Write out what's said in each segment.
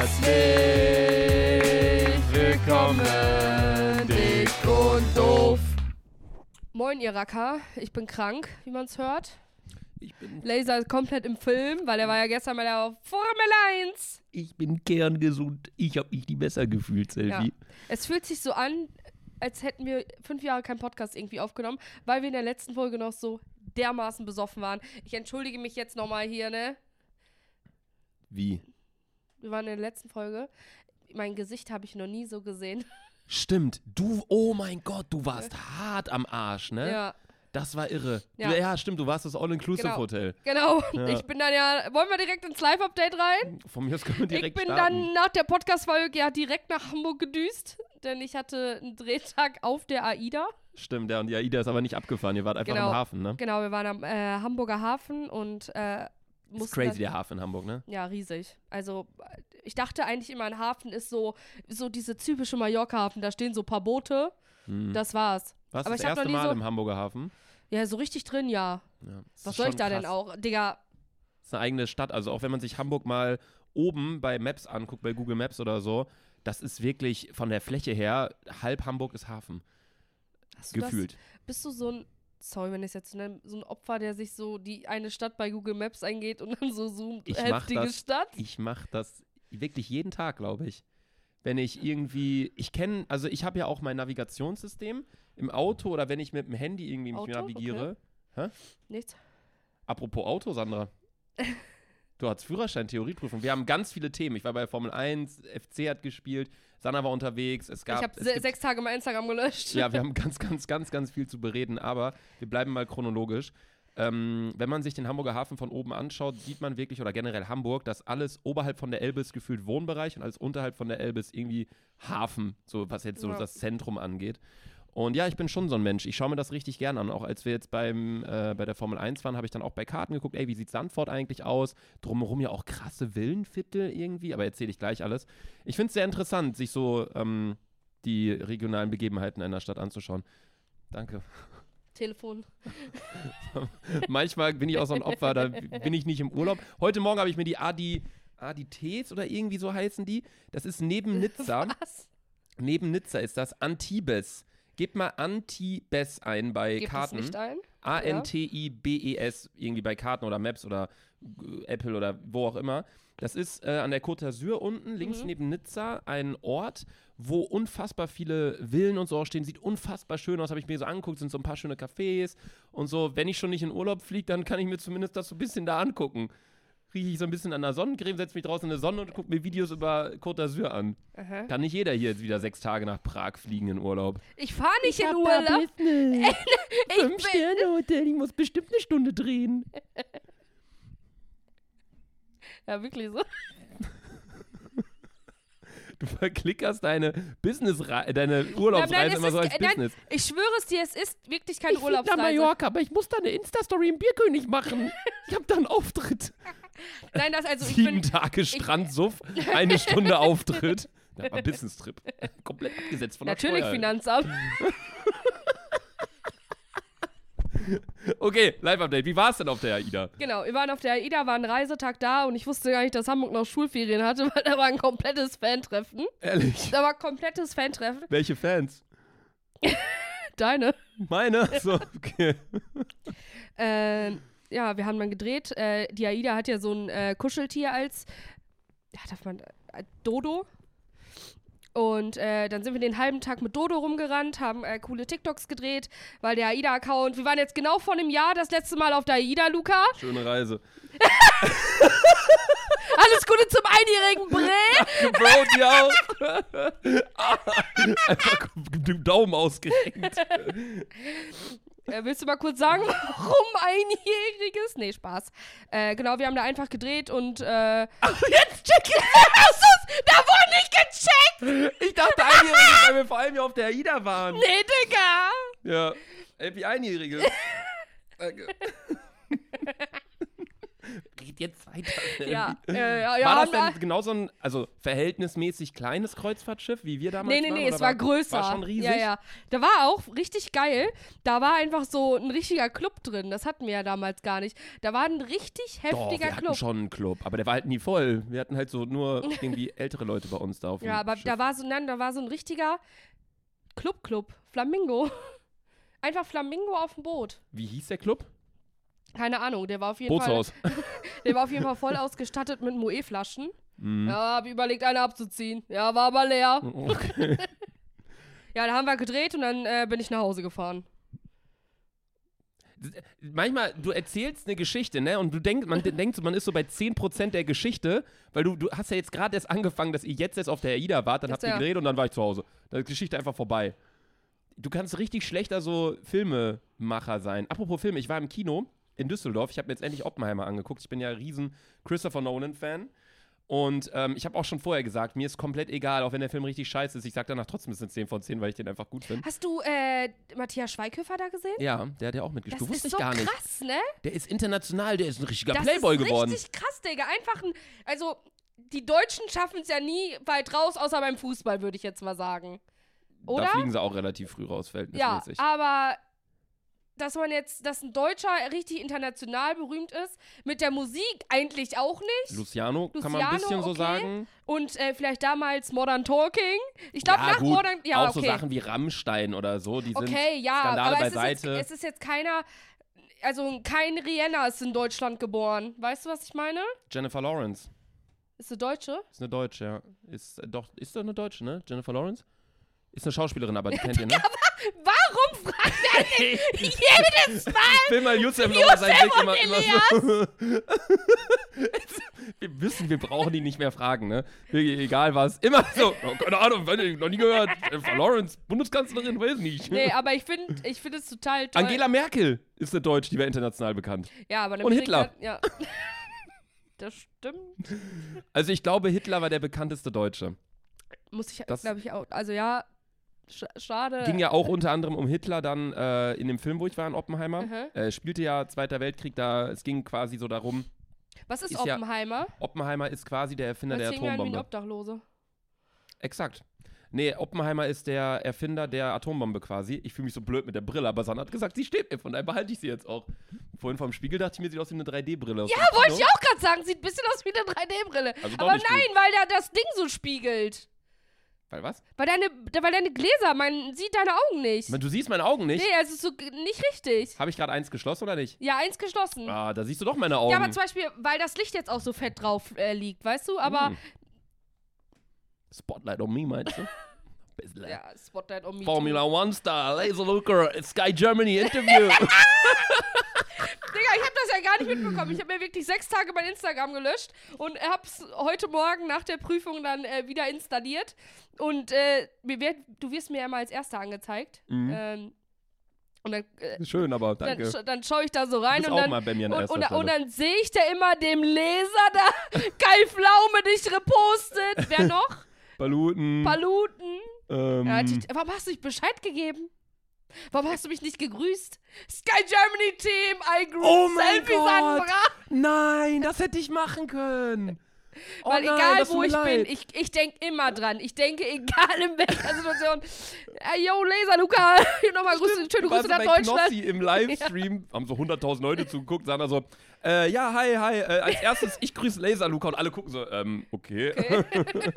Herzlich willkommen, dick und doof. Moin, ihr Racker. Ich bin krank, wie man es hört. Ich bin, Laser ist komplett im Film, weil er war ja gestern bei der Formel 1. ich bin kerngesund. Ich habe mich nie besser gefühlt, Ja. Selfie. Es fühlt sich so an, als hätten wir fünf Jahre keinen Podcast irgendwie aufgenommen, weil wir in der letzten Folge noch so dermaßen besoffen waren. Ich entschuldige mich jetzt nochmal hier, ne? Wie? Wir waren in der letzten Folge. Mein Gesicht habe ich noch nie so gesehen. Stimmt, du, oh mein Gott, du warst hart am Arsch, ne? Ja, Das war irre. Ja. Ja, ja stimmt, du warst das All-Inclusive-Hotel. genau. Ja. Ich bin dann ja. Wollen wir direkt ins Live-Update rein? Von mir aus können wir direkt ich bin starten. dann nach der Podcast-Folge ja direkt nach Hamburg gedüst, denn ich hatte einen Drehtag auf der AIDA. Stimmt, ja, und die AIDA ist aber nicht abgefahren. Ihr wart einfach Genau. am Hafen, ne? Genau, wir waren am äh, Hamburger Hafen und äh, Ist crazy, der Hafen in Hamburg, ne? Ja, riesig. Also, ich dachte eigentlich immer, ein Hafen ist so, so diese typische Mallorca-Hafen. Da stehen so ein paar Boote. Hm. Das war's. Warst aber das ich erste Mal so- im Hamburger Hafen? Ja, so richtig drin, ja. Ja, Was soll ich da denn krass. auch? Digga, Das ist eine eigene Stadt. Also auch wenn man sich Hamburg mal oben bei Maps anguckt, bei Google Maps oder so, das ist wirklich von der Fläche her, halb Hamburg ist Hafen. hast Gefühlt. Das, bist du so ein, sorry, wenn ich es jetzt so nenne, so ein Opfer, der sich so die eine Stadt bei Google Maps eingeht und dann so zoomt, Ich heftige das- Stadt? Ich mache das wirklich jeden Tag, glaube ich. Wenn ich irgendwie, ich kenne, also ich habe ja auch mein Navigationssystem im Auto oder wenn ich mit dem Handy irgendwie mich Auto? navigiere. Nichts. Apropos Auto, Sandra. Du hast Führerschein, Theorieprüfung. Wir haben ganz viele Themen. Ich war bei Formel 1, FC hat gespielt, Sandra war unterwegs. Es gab, ich habe se gibt- sechs Tage mein Instagram gelöscht. Ja, wir haben ganz, ganz, ganz, ganz viel zu bereden, aber wir bleiben mal chronologisch. Ähm, wenn man sich den Hamburger Hafen von oben anschaut, sieht man wirklich, oder generell Hamburg, dass alles oberhalb von der Elbe ist gefühlt Wohnbereich und alles unterhalb von der Elbe ist irgendwie Hafen, so was jetzt so Ja. das Zentrum angeht. Und ja, ich bin schon so ein Mensch. Ich schaue mir das richtig gern an. Auch als wir jetzt beim, äh, bei der Formel 1 waren, habe ich dann auch bei Karten geguckt, ey, wie sieht Sandford eigentlich aus? Drumherum ja auch krasse Villenviertel irgendwie, aber erzähle ich gleich alles. Ich finde es sehr interessant, sich so ähm, die regionalen Begebenheiten einer Stadt anzuschauen. Danke. Telefon. Manchmal bin ich auch so ein Opfer, da bin ich nicht im Urlaub. Heute Morgen habe ich mir die Adi, Adites oder irgendwie so heißen die. Das ist neben Nizza. Was? neben Nizza ist das Antibes. Gebt mal Antibes ein bei Gebt es Karten. nicht ein? A-N-T-I-B-E-S, irgendwie bei Karten oder Maps oder Apple oder wo auch immer. Das ist äh, an der Côte d'Azur unten, links Mhm. neben Nizza, ein Ort, wo unfassbar viele Villen und so auch stehen. Sieht unfassbar schön aus, habe ich mir so angeguckt, sind so ein paar schöne Cafés und so. Wenn ich schon nicht in Urlaub fliege, dann kann ich mir zumindest das so ein bisschen da angucken. Rieche ich so ein bisschen an der Sonnencreme, setze mich draußen in die Sonne und gucke mir Videos über Côte d'Azur an. Aha. Kann nicht jeder hier jetzt wieder sechs Tage nach Prag fliegen in Urlaub. Ich fahre nicht in Urlaub. Ich bin, Fünf-Sterne-Hotel, ich muss bestimmt eine Stunde drehen. ja, wirklich so. Du verklickerst deine Business deine Urlaubsreise immer so als nein, Business. Ich schwöre es dir, es ist wirklich keine ich flieg nach Urlaubsreise. Mallorca, aber ich muss da eine Insta-Story im Bierkönig machen. Ich habe da einen Auftritt. Nein, das also ich Sieben bin Tage Strandsuff, eine Stunde Auftritt. Das war Business-Trip. Komplett abgesetzt von der natürlich Steuer. Finanzamt. Okay, Live-Update. Wie war es denn auf der AIDA? Genau, wir waren auf der AIDA, war ein Reisetag da und ich wusste gar nicht, dass Hamburg noch Schulferien hatte, weil da war ein komplettes Fantreffen. Ehrlich. Da war komplettes Fantreffen. Welche Fans? Deine. Meine? So, okay. Äh, ja, wir haben dann gedreht. Äh, die AIDA hat ja so ein äh, Kuscheltier als, ja, darf man, äh, Dodo. Und äh, dann sind wir den halben Tag mit Dodo rumgerannt, haben äh, coole TikToks gedreht, weil der AIDA-Account, wir waren jetzt genau vor einem Jahr das letzte Mal auf der AIDA, Luca. Schöne Reise. Alles Gute zum einjährigen Bre. Bro, die auch. Einfach den Daumen ausgerenkt. Äh, willst du mal kurz sagen, warum einjähriges? Nee, Spaß. Äh, genau, wir haben da einfach gedreht und äh, Jetzt check ich. Du's? Da wurde nicht gecheckt! Ich dachte einjähriges, weil wir vor allem hier auf der AIDA waren. Nee, Digga! Ja. Happy einjähriges. Danke. Red jetzt weiter. Ja, äh, ja, ja. war das wir- denn genau so ein, also verhältnismäßig kleines Kreuzfahrtschiff, wie wir damals Nee, nee, waren? nee, oder es war größer. War schon riesig? Ja, ja. Da war auch richtig geil. Da war einfach so ein richtiger Club drin. Das hatten wir ja damals gar nicht. Da war ein richtig Doch, heftiger wir hatten Club. schon einen Club, aber der war halt nie voll. Wir hatten halt so nur irgendwie ältere Leute bei uns da auf dem Ja, aber Schiff. da war so, nein, da war so ein richtiger Club-Club. Flamingo. Einfach Flamingo auf dem Boot. Wie hieß der Club? Keine Ahnung, der war auf jeden Fall. Bootshaus. Der war auf jeden Fall voll ausgestattet mit Moe-Flaschen. Mhm. Ja, hab überlegt, eine abzuziehen. Ja, war aber leer. Okay. Ja, da haben wir gedreht und dann äh, bin ich nach Hause gefahren. Manchmal, du erzählst eine Geschichte, ne? Und du denkst, man denkt man ist so bei 10% der Geschichte, weil du, du hast ja jetzt gerade erst angefangen, dass ihr jetzt erst auf der AIDA wart, dann Jetzt habt ihr ja. gedreht und dann war ich zu Hause. Dann ist die Geschichte einfach vorbei. Du kannst richtig schlechter so Filmemacher sein. Apropos Filme, ich war im Kino in Düsseldorf. Ich habe mir jetzt endlich Oppenheimer angeguckt. Ich bin ja ein riesen Christopher Nolan-Fan. Und ähm, ich habe auch schon vorher gesagt, mir ist komplett egal, auch wenn der Film richtig scheiße ist. Ich sage danach trotzdem, es ist eine 10 von 10, weil ich den einfach gut finde. Hast du äh, Matthias Schweighöfer da gesehen? Ja, der hat ja auch Das mitgespielt. Du ist wusste so gar nicht. krass, ne? Der ist international, der ist ein richtiger Das Playboy ist geworden. richtig krass, Digga. Einfach ein, also die Deutschen schaffen es ja nie weit raus, außer beim Fußball, würde ich jetzt mal sagen. Oder? Da fliegen sie auch relativ früh raus, Ja, verhältnismäßig. aber dass man jetzt, dass ein Deutscher richtig international berühmt ist, mit der Musik eigentlich auch nicht. Luciano, kann man ein Luciano, bisschen so okay. sagen. Und äh, vielleicht damals Modern Talking. Ich glaube, ja, nach gut, Modern. Ja, auch okay. so Sachen wie Rammstein oder so, die sind okay, ja, Skandale aber es ist, beiseite. jetzt, es ist jetzt keiner. Also kein Rihanna ist in Deutschland geboren. Weißt du, was ich meine? Jennifer Lawrence. Ist eine Deutsche? Ist eine Deutsche, ja. Ist äh, doch, ist doch eine Deutsche, ne? Jennifer Lawrence? Ist eine Schauspielerin, aber die kennt ihr, ne? Warum fragt er nicht jedes Mal? Ich will mal Yusuf nochmal sein Blick immer, immer so. wir wissen, wir brauchen die nicht mehr fragen, ne? Egal was. Immer so, oh, keine Ahnung, noch nie gehört. Jennifer Lawrence, Bundeskanzlerin, weiß nicht. Nee, aber ich finde ich find es total toll. Angela Merkel ist eine Deutsche, die war international bekannt. ja, aber und Amerika- Ja. Das stimmt. Also ich glaube, Hitler war der bekannteste Deutsche. Muss ich, glaube ich, auch. Also ja, schade. Ging ja auch unter anderem um Hitler dann äh, in dem Film, wo ich war in Oppenheimer. Mhm. Äh, spielte ja Zweiter Weltkrieg, da es ging quasi so darum, Was ist, ist ja Oppenheimer? Oppenheimer ist quasi der Erfinder Hört der an wie ein Atombombe. Obdachlose. Exakt. Nee, Oppenheimer ist der Erfinder der Atombombe quasi. Ich fühle mich so blöd mit der Brille, aber Sanna hat gesagt, sie steht mir, von daher behalte ich sie jetzt auch. Vorhin vom Spiegel dachte ich mir, sieht aus wie eine 3D-Brille. Ja, wollte ich auch gerade sagen. Sieht ein bisschen aus wie eine 3D-Brille. Also Aber nein, weil da das Ding so spiegelt. Weil was? Weil deine, weil deine Gläser, man sieht deine Augen nicht. Du siehst meine Augen nicht. Nee, es ist so g- nicht richtig. Habe ich gerade eins geschlossen oder nicht? Ja, eins geschlossen. Ah, da siehst du doch meine Augen. Ja, aber zum Beispiel, weil das Licht jetzt auch so fett drauf äh, liegt, weißt du? Aber, Hm. Spotlight on me, meinst du? Bisschen. ja, Spotlight on me. Formula One Star, Laser Looker, Sky Germany Interview. Digga, ich habe das ja gar nicht mitbekommen. Ich habe mir wirklich sechs Tage mein Instagram gelöscht und hab's heute Morgen nach der Prüfung dann äh, wieder installiert. Und äh, wird, du wirst mir ja mal als Erster angezeigt. Mhm. Ähm, dann, äh, Schön, aber dann, danke. sch dann schaue ich da so rein und dann, und, und, und dann sehe ich da immer dem Leser da Kai Pflaume dich repostet. Wer noch? Paluten. Paluten. ähm, Ja, warum hast du nicht Bescheid gegeben? Warum hast du mich nicht gegrüßt? Sky Germany Team, I grew Oh mein Selfies Gott. angebracht. nein, das hätte ich machen können. Oh Weil nein, egal wo ich leid. bin, ich, ich denke immer dran. Ich denke, egal in welcher Situation. Äh, yo, Laser Luca, nochmal Grüße, schöne Grüße nach Deutschland. Knossi im Livestream, haben so 100.000 Leute zugeguckt, sagen da so, äh, ja, hi, hi, äh, als erstes, ich grüße Laser Luca und alle gucken so, ähm, okay.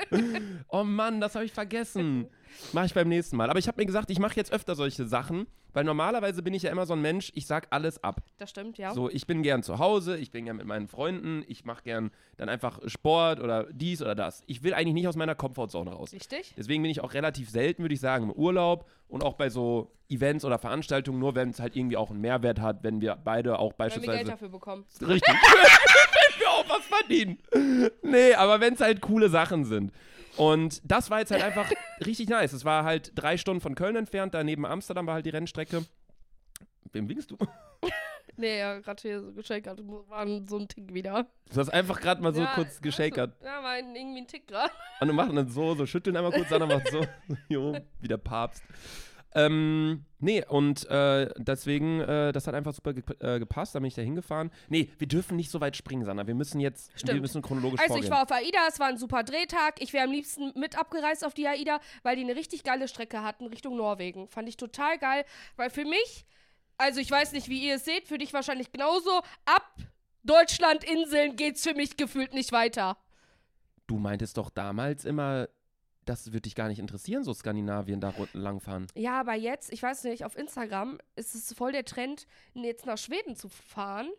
oh Mann, das habe ich vergessen. Mache ich beim nächsten Mal. Aber ich habe mir gesagt, ich mache jetzt öfter solche Sachen, weil normalerweise bin ich ja immer so ein Mensch, ich sag alles ab. Das stimmt, ja. So, ich bin gern zu Hause, ich bin gern mit meinen Freunden, ich mache gern dann einfach Sport oder dies oder das. Ich will eigentlich nicht aus meiner Komfortzone raus. Richtig? Deswegen bin ich auch relativ selten, würde ich sagen, im Urlaub und auch bei so Events oder Veranstaltungen, nur wenn es halt irgendwie auch einen Mehrwert hat, wenn wir beide auch Wenn wir Geld beispielsweise. dafür bekommen. Richtig. wenn wir auch was verdienen. Nee, aber wenn es halt coole Sachen sind. Und das war jetzt halt einfach richtig nice. Es war halt drei Stunden von Köln entfernt, da neben Amsterdam war halt die Rennstrecke. Wem winkst du? Nee, ja, gerade hier so geschakert. War so ein Tick wieder. Du hast einfach gerade mal so ja, kurz geschakert. Ja, war irgendwie ein Tick gerade. Und wir machen dann so, so schütteln einmal kurz, dann macht so, jo, wie der Papst. Ähm, nee, und äh, deswegen, äh, das hat einfach super ge äh, gepasst, da bin ich da hingefahren. Nee, wir dürfen nicht so weit springen, Sandra. Wir müssen jetzt, wir Stimmt. müssen chronologisch Also vorgehen. ich war auf AIDA, es war ein super Drehtag. Ich wäre am liebsten mit abgereist auf die AIDA, weil die eine richtig geile Strecke hatten Richtung Norwegen. Fand ich total geil, weil für mich, also ich weiß nicht, wie ihr es seht, für dich wahrscheinlich genauso, ab Deutschland, Inseln geht's für mich gefühlt nicht weiter. du meintest doch damals immer, das würde dich gar nicht interessieren, so Skandinavien da langfahren. Ja, aber jetzt, ich weiß nicht, auf Instagram ist es voll der Trend, jetzt nach Schweden zu fahren.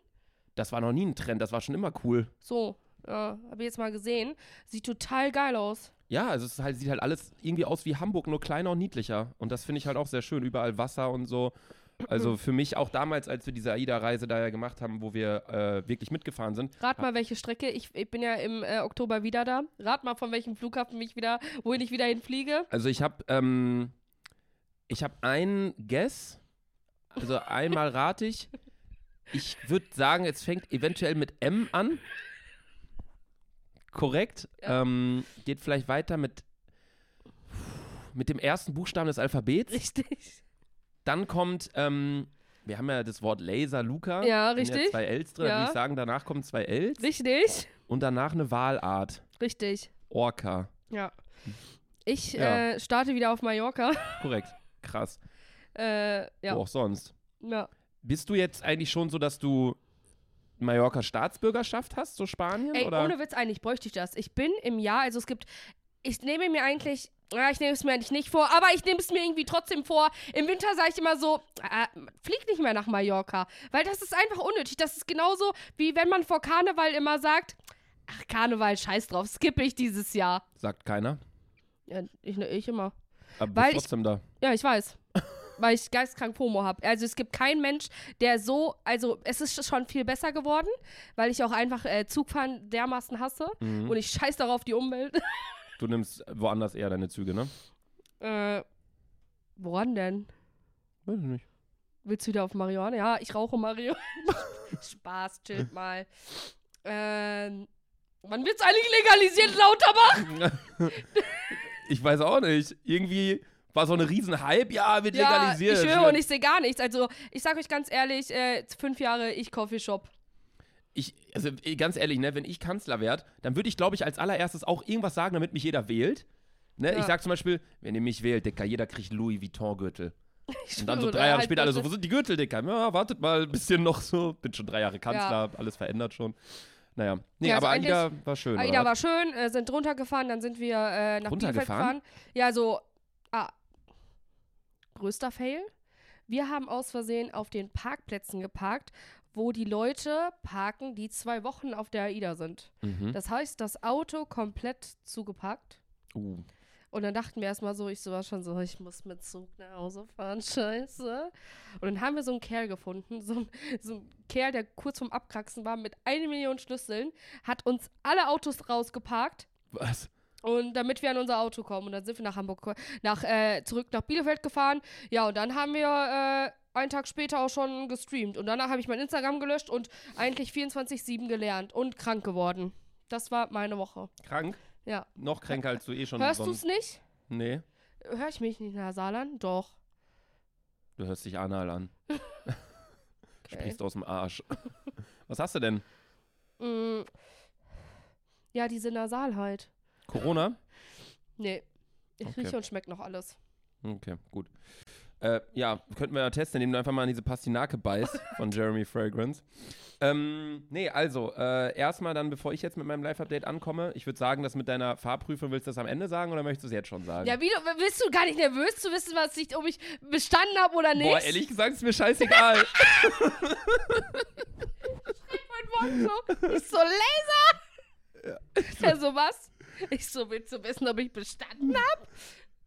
Das war noch nie ein Trend, das war schon immer cool. So, ja, habe ich jetzt mal gesehen. Sieht total geil aus. Ja, also es halt, sieht halt alles irgendwie aus wie Hamburg, nur kleiner und niedlicher. Und das finde ich halt auch sehr schön. Überall Wasser und so. Also für mich auch damals, als wir diese AIDA-Reise da ja gemacht haben, wo wir äh, wirklich mitgefahren sind. Rat mal, welche Strecke. Ich, ich bin ja im äh, Oktober wieder da. Rat mal, von welchem Flughafen ich wieder, wohin ich wieder hinfliege. Also ich habe ähm, ich habe einen Guess. Also einmal rate ich. Ich würde sagen, es fängt eventuell mit M an. Korrekt. Ja. Ähm, geht vielleicht weiter mit mit dem ersten Buchstaben des Alphabets. Richtig. Dann kommt, ähm, wir haben ja das Wort Laser Luca. Ja, richtig. zwei Ls drin. Da Ja. würde ich sagen, danach kommen zwei Ls. Richtig. Und danach eine Wahlart. Richtig. Orca. Ja. Ich Ja. Äh, starte wieder auf Mallorca. Korrekt. Krass. äh, ja. Wo auch sonst. ja. Bist du jetzt eigentlich schon so, dass du Mallorca Staatsbürgerschaft hast, so Spanien? Ey, oder? ohne Witz, eigentlich bräuchte ich das. Ich bin im Jahr, also es gibt, ich nehme mir eigentlich, ja, ich nehme es mir eigentlich nicht vor, aber ich nehme es mir irgendwie trotzdem vor. Im Winter sage ich immer so, äh, flieg nicht mehr nach Mallorca, weil das ist einfach unnötig. Das ist genauso, wie wenn man vor Karneval immer sagt, ach, Karneval, scheiß drauf, skippe ich dieses Jahr. Sagt keiner. Ja, ich, ich immer. Aber Weil bist ich- trotzdem da. Ja, ich weiß. Weil ich geistkrank FOMO habe. Also es gibt keinen Mensch, der so, also es ist schon viel besser geworden, weil ich auch einfach äh, Zugfahren dermaßen hasse Mhm. und ich scheiß darauf die Umwelt. Du nimmst woanders eher deine Züge, ne? äh, woran denn? Weiß ich nicht. Willst du wieder auf Marihuana? Ja, ich rauche Marihuana. Spaß, chillt mal. Ähm, wann wird's eigentlich legalisiert, Lauterbach? ich weiß auch nicht. Irgendwie war so eine riesen Hype. Ja, wird Ja, legalisiert. ich höre und ich sehe gar nichts. Also, ich sag euch ganz ehrlich, äh, fünf Jahre, ich Coffeeshop. Ich, also eh, ganz ehrlich, ne, wenn ich Kanzler werde, dann würde ich, glaube ich, als allererstes auch irgendwas sagen, damit mich jeder wählt. Ne? Ja. Ich sag zum Beispiel, wenn ihr mich wählt, Dicker, jeder kriegt Louis Vuitton-Gürtel. Und dann so drei Jahre halt später alle so, wo sind die Gürtel, Dicker? Ja, wartet mal ein bisschen noch so. Bin schon drei Jahre Kanzler, alles verändert schon. Naja. Nee, Ja, also aber Aida war schön. AIDA oder? war schön, äh, sind runtergefahren, dann sind wir äh, nach Bielefeld gefahren. Ja, so, ah, größter Fail. Wir haben aus Versehen auf den Parkplätzen geparkt, wo die Leute parken, die zwei Wochen auf der AIDA sind. Mhm. Das heißt, das Auto komplett zugeparkt. Uh. Und dann dachten wir erstmal so, ich so war schon so, ich muss mit Zug nach Hause fahren, scheiße. Und dann haben wir so einen Kerl gefunden, so, ein- so einen Kerl, der kurz vorm Abkraxen war, mit eine Million Schlüsseln, hat uns alle Autos rausgeparkt. Was? Und damit wir an unser Auto kommen. Und dann sind wir nach Hamburg, nach, äh, zurück nach Bielefeld gefahren. Ja, und dann haben wir äh, einen Tag später auch schon gestreamt. Und danach habe ich mein Instagram gelöscht und eigentlich 24-7 gelernt und krank geworden. Das war meine Woche. Krank? Ja. Noch kränker als du eh schon Hörst du es nicht? Nee, Hör ich mich nicht nasal an? Doch. du hörst dich anal an. Okay. Sprichst aus dem Arsch. Was hast du denn? Mm. Ja, diese Nasalheit. Corona? Nee. Ich Okay. rieche und schmeckt noch alles. Okay, gut. Äh, ja, könnten wir ja testen, indem du einfach mal an diese Pastinake beißt von Jeremy Fragrance. Ähm, nee, also, äh, erstmal dann, bevor ich jetzt mit meinem Live-Update ankomme, ich würde sagen, das mit deiner Fahrprüfung, willst du das am Ende sagen oder möchtest du es jetzt schon sagen? Ja, wie du, bist du gar nicht nervös zu wissen, was ich, ob ich bestanden habe oder nicht? Boah, ehrlich gesagt ist mir scheißegal. Mein Wort so. Ich so, Laser! Ja. so, was? Ich so, willst du wissen, ob ich bestanden habe?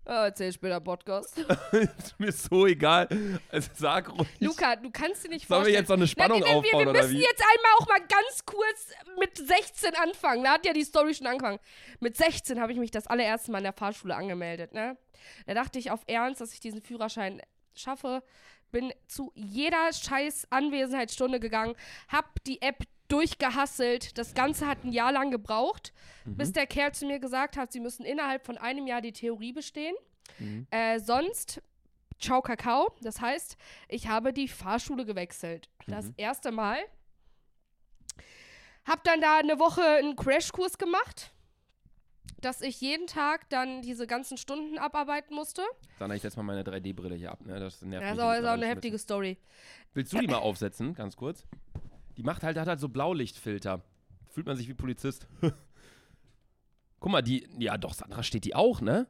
Oh, erzähl später Podcast. ist mir so egal. Also sag ruhig. Luca, du kannst dir nicht Sollen wir vorstellen. jetzt noch eine Spannung Nein, nein, aufbauen wir, wir müssen jetzt einmal auch mal ganz kurz mit 16 anfangen. Da hat ja die Story schon angefangen. Mit 16 habe ich mich das allererste Mal in der Fahrschule angemeldet, ne? Da dachte ich auf Ernst, dass ich diesen Führerschein schaffe. Bin zu jeder scheiß Anwesenheitsstunde gegangen, hab die App durchgehasselt. Das Ganze hat ein Jahr lang gebraucht, Mhm. bis der Kerl zu mir gesagt hat, sie müssen innerhalb von einem Jahr die Theorie bestehen. Mhm. Äh, sonst Ciao Kakao. Das heißt, ich habe die Fahrschule gewechselt. Das Mhm. erste Mal. Hab dann da eine Woche einen Crashkurs gemacht, dass ich jeden Tag dann diese ganzen Stunden abarbeiten musste. Sandra, ich setze mal meine 3D-Brille hier ab. Ne? Das nervt Das ist mich auch, jetzt ist auch eine heftige Story. Willst du die mal aufsetzen, ganz kurz? Die macht halt, hat halt so Blaulichtfilter. Fühlt man sich wie Polizist. Guck mal, die, ja doch, Sandra steht die auch, ne?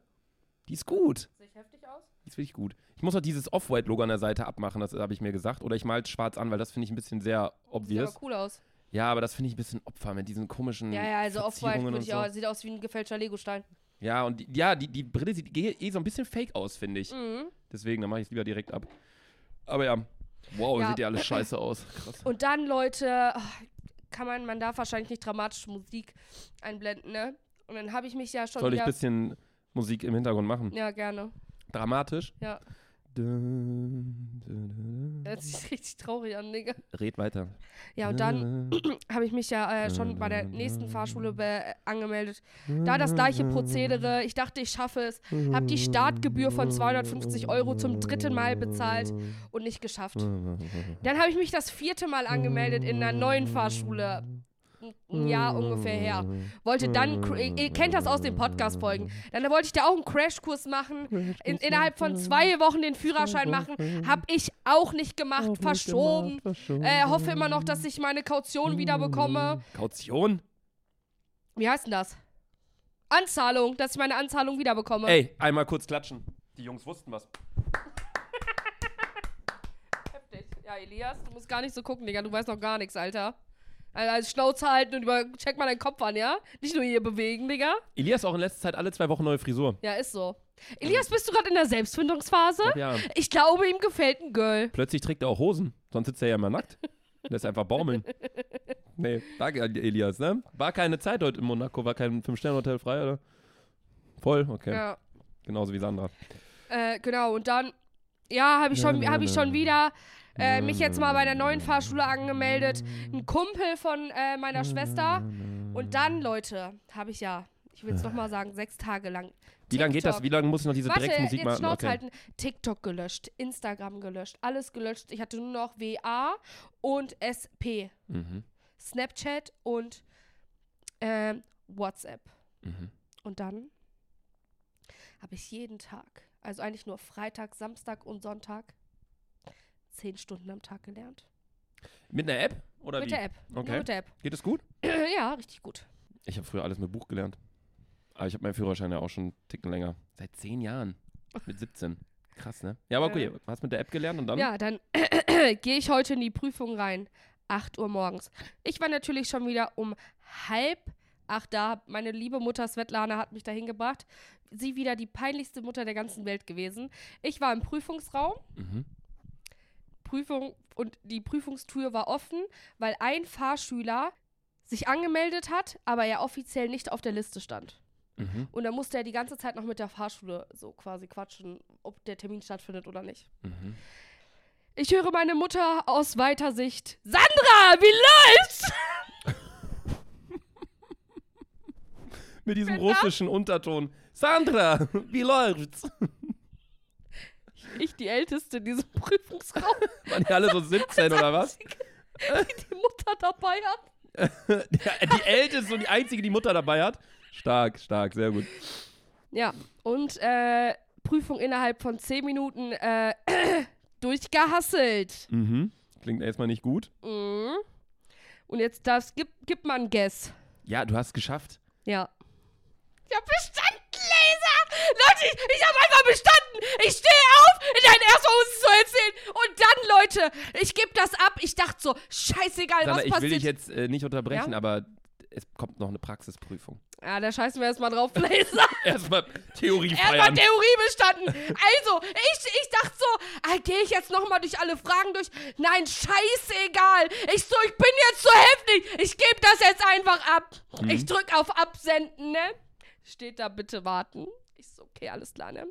Die ist gut. Sieht heftig aus? Die ist wirklich gut. Ich muss auch dieses Off-White-Logo an der Seite abmachen, das habe ich mir gesagt. Oder ich mal schwarz an, weil das finde ich ein bisschen sehr Sieht obvious. aber cool aus. Ja, aber das finde ich ein bisschen Opfer mit diesen komischen Ja, ja, also Off-White würde ich so. auch. Sieht aus wie ein gefälschter Legostein. Ja, und die, ja, die, die Brille sieht eh eh so ein bisschen fake aus, finde ich. Mhm. Deswegen, dann mache ich es lieber direkt ab. Aber ja, wow, Ja. sieht ja alles scheiße aus. Krass. Und dann, Leute, oh, kann man, man darf wahrscheinlich nicht dramatische Musik einblenden, ne? Und dann habe ich mich ja schon Soll ich ein bisschen Musik im Hintergrund machen? ja, gerne. Dramatisch? Ja. Das sieht richtig traurig an, Digga. Red weiter. Ja, und dann habe ich mich ja äh, schon bei der nächsten Fahrschule äh, angemeldet. Da das gleiche Prozedere. Ich dachte, ich schaffe es. Habe die Startgebühr von 250 Euro zum dritten Mal bezahlt und nicht geschafft. Dann habe ich mich das vierte Mal angemeldet in einer neuen Fahrschule. Ein Jahr ungefähr her. Wollte dann, ihr, kennt das aus den Podcast-Folgen, dann wollte ich da auch einen Crashkurs machen, in, innerhalb von zwei Wochen den Führerschein machen. Habe ich auch nicht gemacht, verschoben. Äh, hoffe immer noch, dass ich meine Kaution wieder bekomme. Kaution? Wie heißt denn das? Anzahlung, dass ich meine Anzahlung wieder bekomme. Ey, einmal kurz klatschen. Die Jungs wussten was. Heftig. Ja, Elias, du musst gar nicht so gucken, Digga. Du weißt noch gar nichts, Alter. Also, als Schnauze halten und über, check mal deinen Kopf an, ja? Nicht nur hier bewegen, Digga. Elias auch in letzter Zeit alle zwei Wochen neue Frisur. Ja, ist so. Elias, bist du gerade in der Selbstfindungsphase? Ja, Ich glaube, ihm gefällt ein Girl. plötzlich trägt er auch Hosen. Sonst sitzt er ja immer nackt. Lässt einfach baumeln. Nee, danke Elias, ne? War keine Zeit heute in Monaco, war kein Fünf-Sterne-Hotel frei, oder? Voll? Okay. Ja. Genauso wie Sandra. Äh, genau, und dann, ja, habe ich, schon, hab ich schon wieder äh, mich jetzt mal bei der neuen Fahrschule angemeldet. Ein Kumpel von äh, meiner Schwester. Und dann, Leute, habe ich ja, ich will es nochmal sagen, sechs Tage lang. Wie lange geht das? Wie lange muss ich noch diese Warte, Drecksmusik jetzt machen? Schnauze Okay. halten. TikTok gelöscht, Instagram gelöscht, alles gelöscht. Ich hatte nur noch WA und SP. Mhm. Snapchat und ähm, WhatsApp. Mhm. Und dann habe ich jeden Tag, also eigentlich nur Freitag, Samstag und Sonntag, zehn Stunden am Tag gelernt. Mit einer App? Oder mit wie? der App. Okay. mit der App. Geht es gut? ja, richtig gut. Ich habe früher alles mit Buch gelernt. Aber ich habe meinen Führerschein ja auch schon einen Ticken länger. Seit zehn Jahren. Mit 17. Krass, ne? Ja, aber okay. Ja. Hast mit der App gelernt und dann? Ja, dann gehe ich heute in die Prüfung rein. 8 Uhr morgens. Ich war natürlich schon wieder um halb acht da. Meine liebe Mutter Svetlana hat mich dahin gebracht. Sie wieder die peinlichste Mutter der ganzen Welt gewesen. Ich war im Prüfungsraum. Mhm. Prüfung und die Prüfungstür war offen, weil ein Fahrschüler sich angemeldet hat, aber er offiziell nicht auf der Liste stand. Mhm. Und da musste er die ganze Zeit noch mit der Fahrschule so quasi quatschen, ob der Termin stattfindet oder nicht. Mhm. Ich höre meine Mutter aus weiter Sicht. Sandra, wie läuft's? Mit diesem russischen Unterton. Sandra, wie läuft's? Ich, die Älteste in diesem Prüfungsraum, Waren die alle so 17 oder was? die die Mutter dabei hat. Ja, die älteste und die einzige, die Mutter dabei hat. Stark, stark, sehr gut. Ja, und äh, Prüfung innerhalb von 10 Minuten äh, durchgehasselt. Mhm. Klingt erstmal nicht gut. Mhm. Und jetzt das, gib, gib mal ein Guess. Ja, du hast es geschafft. Ja. Hab bestanden, Laser! Leute, ich, ich hab einfach bestanden! Ich stehe auf, in deinen ersten Hosen zu erzählen! Und dann, Leute, ich gebe das ab. Ich dachte so, scheißegal, Sandra, was ich will passiert. dich jetzt äh, nicht unterbrechen, Ja? aber es kommt noch eine Praxisprüfung. ja, da scheißen wir erstmal drauf, Laser. Erstmal Theorie Erstmal. Theorie bestanden. Also, ich, ich dachte so, ah, gehe ich jetzt nochmal durch alle Fragen durch? Nein, scheißegal. Ich so, ich bin jetzt so heftig. Ich gebe das jetzt einfach ab. Mhm. Ich drück auf Absenden, ne? Steht da, bitte warten. Ich so, okay, alles klar, ne?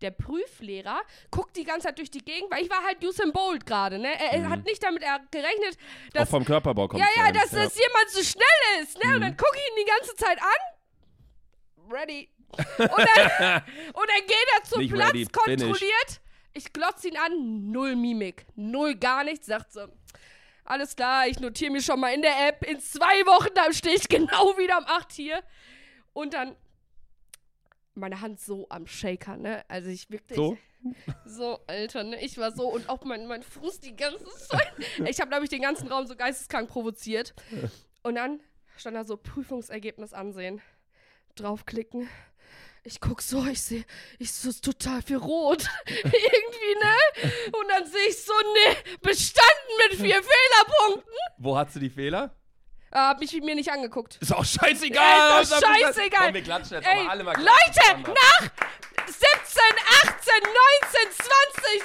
Der Prüflehrer guckt die ganze Zeit durch die Gegend, weil ich war halt Usain Bolt gerade, ne? Er, er Mhm. hat nicht damit er- gerechnet, Auch dass vom Körperbau kommt ja, ja, dass, dass jemand so schnell ist, ne? Und Mhm. dann gucke ich ihn die ganze Zeit an. Ready. Und dann, und dann geht er zum Nicht Platz, ready, kontrolliert. Ich glotze ihn an, null Mimik, null gar nichts, sagt so. Alles klar, ich notiere mir schon mal in der App. In zwei Wochen, dann stehe ich genau wieder um 8 hier. Und dann meine Hand so am Shaker, ne? Also ich wirklich. So? So, Alter, ne? Ich war so und auch mein, mein Fuß die ganze Zeit. Ich habe, glaube ich, den ganzen Raum so geisteskrank provoziert. Und dann stand da so Prüfungsergebnis ansehen. Draufklicken. Ich guck so, ich sehe, ich so total viel rot. Irgendwie, ne? Und dann sehe ich so, ne, bestanden mit vier Fehlerpunkten. Wo hast du die Fehler? Ah, hab mich mir nicht angeguckt. Ist auch scheißegal. Ja, ist doch gesagt- scheißegal. Komm, wir klatschen jetzt Ey, alle mal Leute, zusammen. nach 17, 18, 19, 20,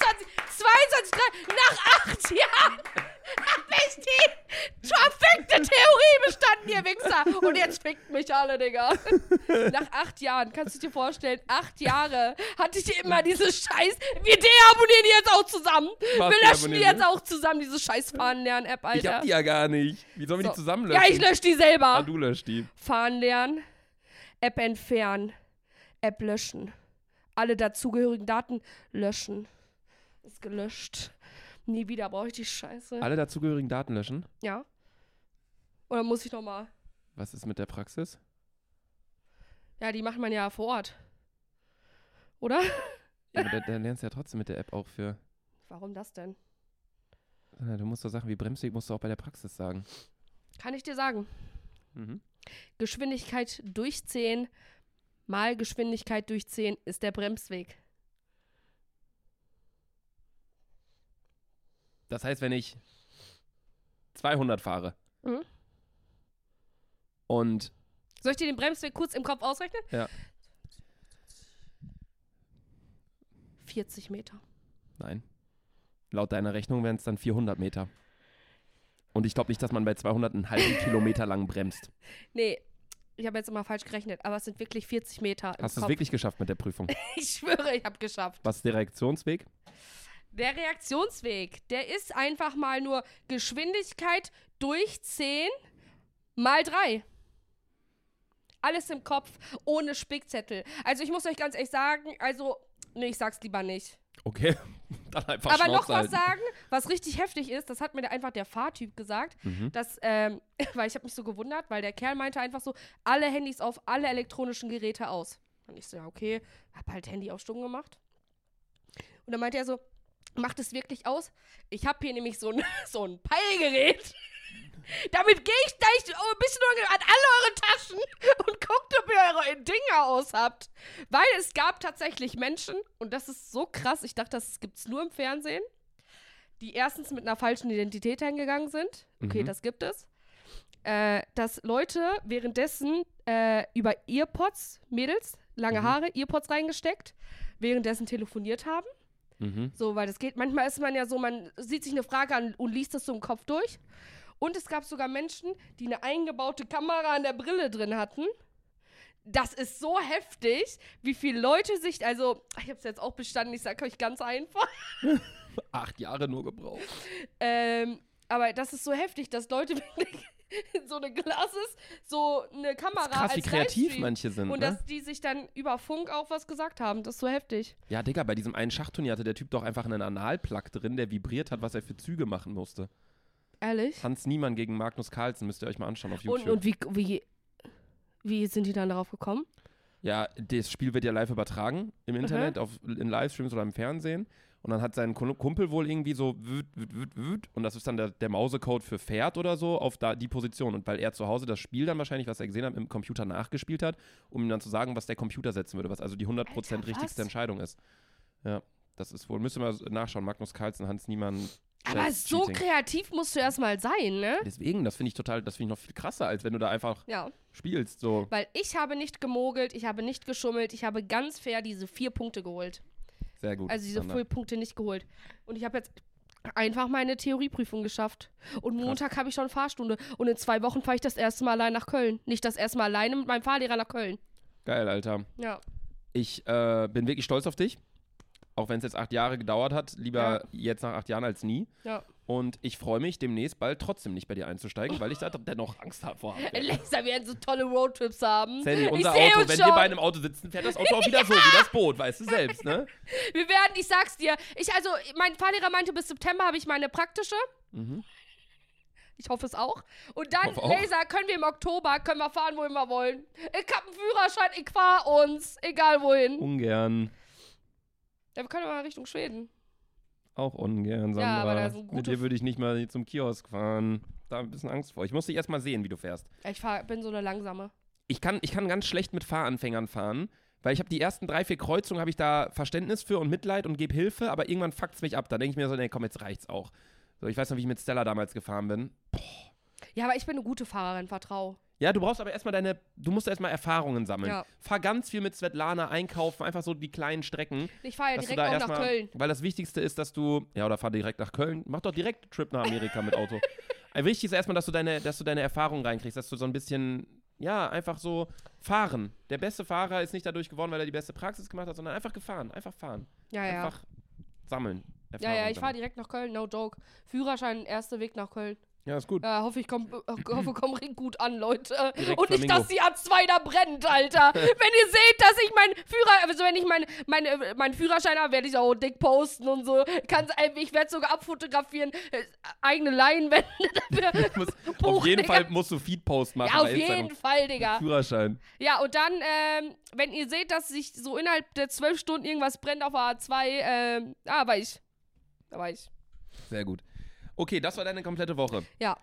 21, 22, 3, nach 8 Jahren hab ich die verfickte Theorie bestanden, ihr Wichser. Und jetzt fickt mich alle, Digga. Nach 8 Jahren, kannst du dir vorstellen, 8 Jahre hatte ich immer diese Scheiß. Wir deabonnieren die jetzt auch zusammen. Was Wir löschen die jetzt auch zusammen, diese scheiß Fahren-Lernen-App, Alter. Ich hab die ja gar nicht. Wie sollen wir So. die zusammenlöschen? Ja, ich lösche die selber. Ah, du löscht die. Fahren lernen, App entfernen, App löschen. Alle dazugehörigen Daten löschen. Ist gelöscht. Nie wieder brauche ich die Scheiße. Alle dazugehörigen Daten löschen. Ja. Oder muss ich nochmal? Was ist mit der Praxis? Ja, die macht man ja vor Ort. Oder? Ja, aber da, da lernst du ja trotzdem mit der App auch für. Warum das denn? Du musst doch Sachen wie Bremsweg musst du auch bei der Praxis sagen. Kann ich dir sagen. Mhm. Geschwindigkeit durch 10 mal Geschwindigkeit durch 10 ist der Bremsweg. Das heißt, wenn ich 200 fahre Mhm. und Soll ich dir den Bremsweg kurz im Kopf ausrechnen? Ja. 40 Meter. Nein. Laut deiner Rechnung wären es dann 400 Meter. Und ich glaube nicht, dass man bei 200 einen halben Kilometer lang bremst. Nee, ich habe jetzt immer falsch gerechnet, aber es sind wirklich 40 Meter. Hast du es wirklich geschafft mit der Prüfung? Ich schwöre, ich habe geschafft. Was ist der Reaktionsweg? Der Reaktionsweg, der ist einfach mal nur Geschwindigkeit durch 10 mal 3. Alles im Kopf, ohne Spickzettel. Also ich muss euch ganz ehrlich sagen, also, nee, ich sag's lieber nicht. Okay, dann einfach Aber noch Schnauze was halten. sagen, was richtig heftig ist, das hat mir einfach der Fahrtyp gesagt, Mhm. dass, ähm, weil ich habe mich so gewundert, weil der Kerl meinte einfach so, alle Handys auf, alle elektronischen Geräte aus. Und ich so, ja, okay, hab halt Handy auf stumm gemacht. Und dann meinte er so, macht es wirklich aus? Ich habe hier nämlich so ein, so ein Peilgerät. Damit gehe ich gleich ein bisschen an alle eure Taschen und guckt, ob ihr eure Dinger aus habt. Weil es gab tatsächlich Menschen, und das ist so krass, ich dachte, das gibt's nur im Fernsehen, die erstens mit einer falschen Identität hingegangen sind. Okay, Mhm. das gibt es. Äh, dass Leute währenddessen äh, über Earpods, Mädels, lange Mhm. Haare, Earpods reingesteckt, währenddessen telefoniert haben. Mhm. So, weil das geht. Manchmal ist man ja so, man sieht sich eine Frage an und liest das so im Kopf durch. Und es gab sogar Menschen, die eine eingebaute Kamera an der Brille drin hatten. Das ist so heftig, wie viele Leute sich, also, ich habe es jetzt auch bestanden, ich sage euch ganz einfach. Acht Jahre nur gebraucht. Ähm, aber das ist so heftig, dass Leute wirklich in so eine Glasses so eine Kamera Krass, wie als kreativ Livestream manche sind, und ne? dass die sich dann über Funk auch was gesagt haben. Das ist so heftig. Ja, Digga, bei diesem einen Schachturnier hatte der Typ doch einfach einen Analplug drin, der vibriert hat, was er für Züge machen musste. Ehrlich? Hans Niemann gegen Magnus Carlsen, müsst ihr euch mal anschauen auf YouTube. Und, und wie, wie, wie sind die dann darauf gekommen? Ja, das Spiel wird ja live übertragen im Internet, auf, in Livestreams oder im Fernsehen. Und dann hat sein Kumpel wohl irgendwie so wüt, wüt, wüt, wüt. Und das ist dann der, der Mausecode für Pferd oder so auf da, die Position. Und weil er zu Hause das Spiel dann wahrscheinlich, was er gesehen hat, im Computer nachgespielt hat, um ihm dann zu sagen, was der Computer setzen würde, was also die 100% Alter, richtigste was? Entscheidung ist. Ja, das ist wohl, müssen wir nachschauen. Magnus Carlsen, Hans Niemann. Aber so kreativ musst du erstmal sein, ne? Deswegen, das finde ich total, das finde ich noch viel krasser, als wenn du da einfach Ja. spielst. So. Weil ich habe nicht gemogelt, ich habe nicht geschummelt, ich habe ganz fair diese vier Punkte geholt. Sehr gut. Also diese Sandra. vier Punkte nicht geholt. Und ich habe jetzt einfach meine Theorieprüfung geschafft. Und Montag habe ich schon Fahrstunde. Und in zwei Wochen fahre ich das erste Mal allein nach Köln. Nicht das erste Mal alleine mit meinem Fahrlehrer nach Köln. Geil, Alter. Ja. Ich äh, bin wirklich stolz auf dich. Auch wenn es jetzt acht Jahre gedauert hat. Lieber Ja. jetzt nach acht Jahren als nie. Ja. Und ich freue mich demnächst bald trotzdem nicht bei dir einzusteigen, weil ich da dennoch Angst davor habe. Lisa, wir werden so tolle Roadtrips haben. Sandy, unser Auto, wenn schon. wir bei einem Auto sitzen, fährt das Auto auch wieder so wie das Boot, weißt du selbst, ne? Wir werden, ich sag's dir, ich, also, mein Fahrlehrer meinte, bis September habe ich meine praktische. Mhm. Ich hoffe es auch. Und dann, auch. Laser, können wir im Oktober, können wir fahren, wohin wir wollen. Ich hab einen Führerschein, ich fahr uns, egal wohin. Ungern. Ja, wir können mal Richtung Schweden. Auch ungern, Sandra. Ja, aber da sind Mit dir würde ich nicht mal zum Kiosk fahren. Da ein bisschen Angst vor. Ich muss dich erst mal sehen, wie du fährst. Ich fahr, bin so eine langsame. Ich kann, ich kann ganz schlecht mit Fahranfängern fahren, weil ich habe die ersten drei, vier Kreuzungen, habe ich da Verständnis für und Mitleid und gebe Hilfe, aber irgendwann fuckt es mich ab. Da denke ich mir so, nee, komm, jetzt reicht's auch. So, ich weiß noch, wie ich mit Stella damals gefahren bin. Ja, aber ich bin eine gute Fahrerin, vertrau. Ja, du brauchst aber erstmal deine, du musst erstmal Erfahrungen sammeln. Ja. Fahr ganz viel mit Svetlana einkaufen, einfach so die kleinen Strecken. Ich fahre ja direkt auch nach Köln. Weil das Wichtigste ist, dass du, ja, oder fahr direkt nach Köln. Mach doch direkt einen Trip nach Amerika mit Auto. Wichtig ist erstmal, dass du deine, dass du deine Erfahrung reinkriegst, dass du so ein bisschen, ja, einfach so fahren. Der beste Fahrer ist nicht dadurch geworden, weil er die beste Praxis gemacht hat, sondern einfach gefahren, einfach fahren. Ja, ja. Einfach sammeln. Ja, Erfahrung ja, ich fahre direkt nach Köln, no joke. Führerschein, erster Weg nach Köln. Ja, ist gut. Ja, hoffe ich komm, äh, hoffe, komm gut an, Leute. Direkt Und nicht, Flamingo. dass die A2 da brennt, Alter. wenn ihr seht, dass ich meinen Führer, also wenn ich meinen mein, äh, meinen Führerschein habe, werde ich auch dick posten und so. Kann's, äh, ich werde sogar abfotografieren, eigene Leinwände dafür. Du musst, auf Buch, jeden Digga. Fall musst du Feedpost machen. Ja, auf jeden Fall, Digga. Führerschein. Ja, und dann, ähm, wenn ihr seht, dass sich so innerhalb der zwölf Stunden irgendwas brennt auf der A2, ähm, ah, war ich. Da war ich. Sehr gut. Okay, das war deine komplette Woche. Ja.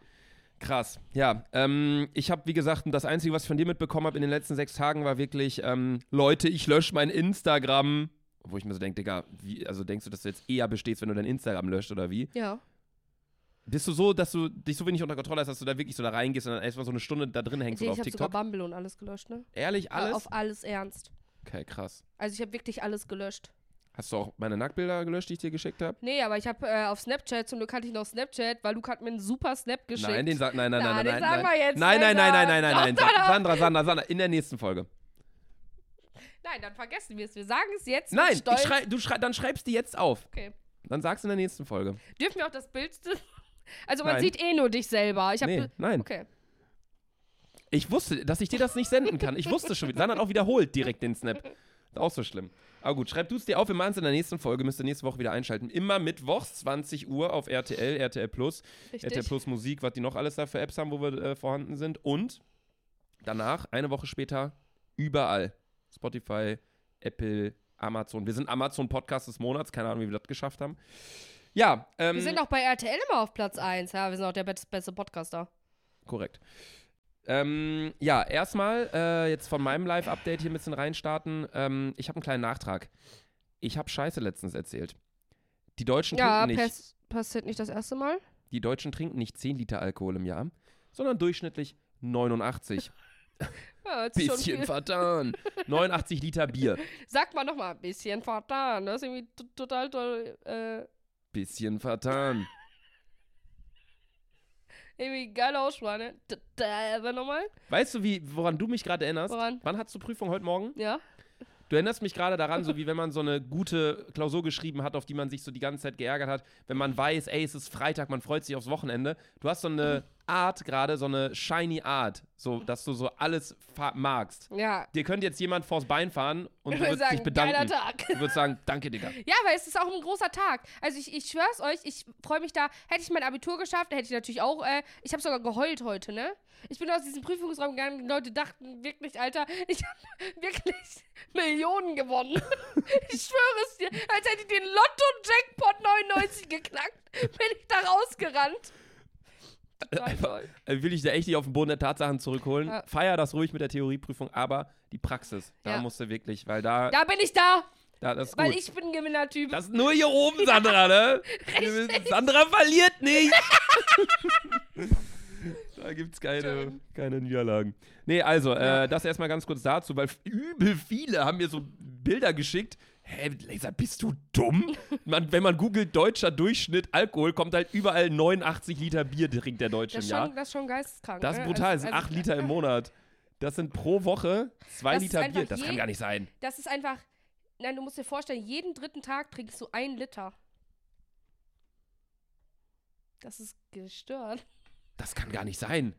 Krass. Ja, ähm, ich habe, wie gesagt, das Einzige, was ich von dir mitbekommen habe in den letzten sechs Tagen, war wirklich, ähm, Leute, ich lösche mein Instagram. Wo ich mir so denke, Digga, wie, also denkst du, dass du jetzt eher bestehst, wenn du dein Instagram löscht oder wie? Ja. Bist du so, dass du dich so wenig unter Kontrolle hast, dass du da wirklich so da reingehst und dann erstmal so eine Stunde da drin hängst Ich, oder ich auf habe sogar TikTok? Bumble und alles gelöscht, ne? Ehrlich, alles? Auf alles ernst. okay, krass. Also ich habe wirklich alles gelöscht. Hast du auch meine Nacktbilder gelöscht, die ich dir geschickt habe? Nee, aber ich habe äh, auf Snapchat, zum Glück hatte ich noch Snapchat, weil Luke hat mir einen super Snap geschickt. Nein, den sag, nein, nein, nein, nein, sagen nein. wir jetzt nein, nein, nein, nein, nein, nein, nein. Doch. Sandra, Sandra, Sandra, in der nächsten Folge. Nein, dann vergessen wir es. Wir sagen es jetzt. Nein, ich schrei, du schrei, dann schreibst du jetzt auf. Okay. Dann sagst du in der nächsten Folge. Dürfen wir auch das Bild. Also man Nein. sieht eh nur dich selber. Ich hab Nee, nein. Okay. Ich wusste, dass ich dir das nicht senden kann. Ich wusste schon. Sandra hat auch wiederholt direkt den Snap. Ist auch so schlimm. Aber gut, schreib du es dir auf. Wir machen es in der nächsten Folge. Müsst ihr nächste Woche wieder einschalten. Immer mittwochs, 20 Uhr auf RTL, RTL Plus. Richtig. RTL Plus Musik, was die noch alles da für Apps haben, wo wir äh, vorhanden sind. Und danach, eine Woche später, überall. Spotify, Apple, Amazon. Wir sind Amazon Podcast des Monats. Keine Ahnung, wie wir das geschafft haben. Ja, ähm, Wir sind auch bei RTL immer auf Platz 1. Ja, wir sind auch der best- beste Podcaster. Korrekt. Ähm, ja, erstmal äh, jetzt von meinem Live-Update hier ein bisschen reinstarten. Ähm, ich habe einen kleinen Nachtrag. Ich habe Scheiße letztens erzählt. Die Deutschen Ja, trinken nicht. pass passiert nicht das erste Mal. Die Deutschen trinken nicht 10 Liter Alkohol im Jahr, sondern durchschnittlich 89. Ja, Bisschen vertan. 89 Liter Bier. Sag mal nochmal, bisschen vertan. Das ist irgendwie total toll. Äh, Bisschen vertan. Irgendwie geile Aussprache, ne? Aber nochmal? Weißt du, wie, woran du mich gerade erinnerst? Woran? Wann hast du Prüfung heute Morgen? Ja? Du erinnerst mich gerade daran, so wie wenn man so eine gute Klausur geschrieben hat, auf die man sich so die ganze Zeit geärgert hat, wenn man weiß, ey, es ist Freitag, man freut sich aufs Wochenende. Du hast so eine Art gerade, so eine shiny Art, so dass du so alles magst. Ja. Dir könnte jetzt jemand vors Bein fahren und würde würdest dich sagen, geiler bedanken. Tag. Du würdest sagen, danke, Digga. Ja, weil es ist auch ein großer Tag. Also ich, ich schwör's euch, ich freue mich da. Hätte ich mein Abitur geschafft, hätte ich natürlich auch, äh, ich habe sogar geheult heute, ne? Ich bin aus diesem Prüfungsraum gegangen, die Leute dachten wirklich, Alter, ich habe wirklich Millionen gewonnen. ich schwöre es dir, als hätte ich den Lotto-Jackpot 99 geknackt, bin ich da rausgerannt. Toll. Äh, Will ich da echt nicht auf den Boden der Tatsachen zurückholen. Ja. Feier das ruhig mit der Theorieprüfung, aber die Praxis, da Ja. musst du wirklich, weil da, Da bin ich da, da das ist weil gut. ich bin ein Gewinnertyp. Das ist nur hier oben, Sandra, ne? Sandra verliert nicht. da gibt's keine, keine Niederlagen. Nee, also, äh, das erstmal ganz kurz dazu, weil übel viele haben mir so Bilder geschickt. Hä, Laser, bist du dumm? Man, wenn man googelt deutscher Durchschnitt Alkohol, kommt halt überall 89 Liter Bier trinkt der Deutsche das, im Jahr. das ist schon geisteskrank. Das ist ne? brutal, das Also- sind also- 8 Liter im Monat. Das sind pro Woche 2 Das ist Liter Bier. Das kann gar nicht sein. Das ist einfach. Nein, du musst dir vorstellen, jeden dritten Tag trinkst du ein Liter. Das ist gestört. Das kann gar nicht sein.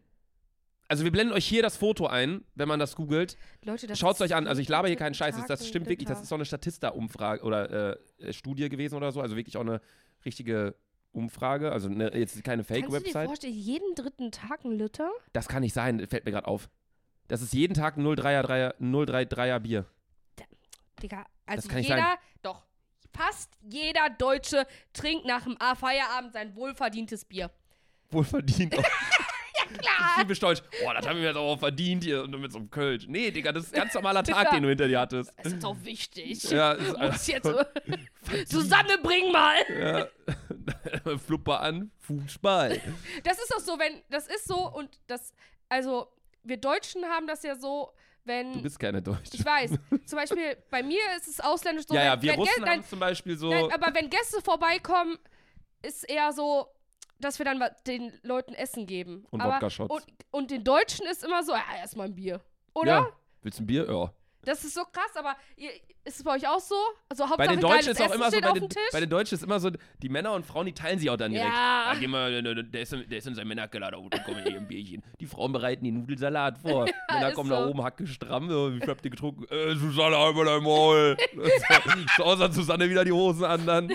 Also wir blenden euch hier das Foto ein, wenn man das googelt. Leute, das Schaut es euch an. Also ich laber hier keinen Scheiß. Das, das stimmt wirklich. Das ist so eine Statista-Umfrage oder äh, Studie gewesen oder so. Also wirklich auch eine richtige Umfrage. Also eine, jetzt keine Kannst du dir Fake-Website. vorstellen, jeden dritten Tag ein Liter? Das kann nicht sein. Fällt mir gerade auf. Das ist jeden Tag ein 0,3er 3er 0,33er Bier. Digga, also kann nicht jeder, sein. doch, fast jeder Deutsche trinkt nach dem A-Feierabend sein wohlverdientes Bier. Wohlverdient. Klar! Typisch deutsch. Boah, das haben wir jetzt auch verdient hier und mit so einem Kölsch. Nee, Digga, das ist ein ganz normaler Tag, den du hinter dir hattest. Das ist auch wichtig. Ja, ist einfach- jetzt. Susanne, bring mal! Ja. Flupper an, Fußball. Das ist doch so, wenn. Das ist so und das. Also, wir Deutschen haben das ja so, wenn. Du bist keine Deutsche. ich weiß. Zum Beispiel, bei mir ist es ausländisch so. ja, ja, wir wenn Russen haben zum Beispiel so. Nein, aber wenn Gäste vorbeikommen, ist eher so, dass wir dann den Leuten Essen geben. Und Wodka-Shots. Und, und den Deutschen ist immer so, ja, erstmal ein Bier. Oder? Ja. Willst du ein Bier? Ja. Das ist so krass, aber ihr, ist es bei euch auch so? Also Hauptsache Bei den Deutschen ist auch Essen immer so, bei den, bei den Deutschen ist immer so, die Männer und Frauen, die teilen sich auch dann direkt. Ja. Ah, mal, der ist, in- der ist in seinem Männerkeller, da unten kommen hier ein Bierchen. Die Frauen bereiten die Nudelsalat vor. Männer ist kommen so. da oben, hacke stramm, so, wie viel habt ihr getrunken? Äh, Susanne, einmal dein Maul. so als Susanne wieder die Hosen an dann.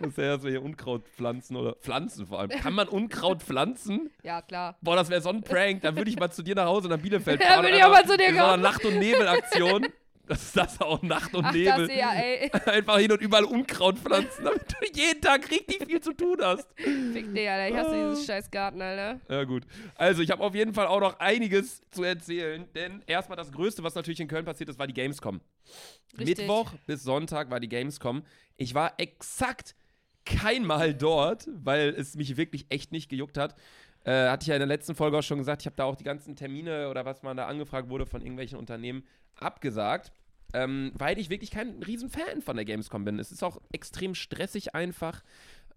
Das ist ja so hier Unkraut pflanzen oder Pflanzen vor allem. Kann man Unkraut pflanzen? ja, klar. Boah, das wäre so ein Prank. Da würde ich mal zu dir nach Hause nach Bielefeld Ja, fahren. würde und ich auch mal zu dir in so kommen. Nacht- und Nebel-Aktion. Das ist das auch Nacht und Ach, Nebel. das ja, ey. Einfach hin und überall Unkraut pflanzen, damit du jeden Tag richtig viel zu tun hast. Fick dich, Alter. Ich hasse dieses scheiß Garten, Alter. Ja, gut. Also, ich habe auf jeden Fall auch noch einiges zu erzählen, denn erstmal das Größte, was natürlich in Köln passiert ist, war die Gamescom. Richtig. Mittwoch bis Sonntag war die Gamescom. Ich war exakt keinmal dort, weil es mich wirklich echt nicht gejuckt hat. Äh, hatte ich ja in der letzten Folge auch schon gesagt, ich habe da auch die ganzen Termine oder was man da angefragt wurde von irgendwelchen Unternehmen abgesagt, ähm, weil ich wirklich kein riesen Fan von der Gamescom bin. Es ist auch extrem stressig einfach.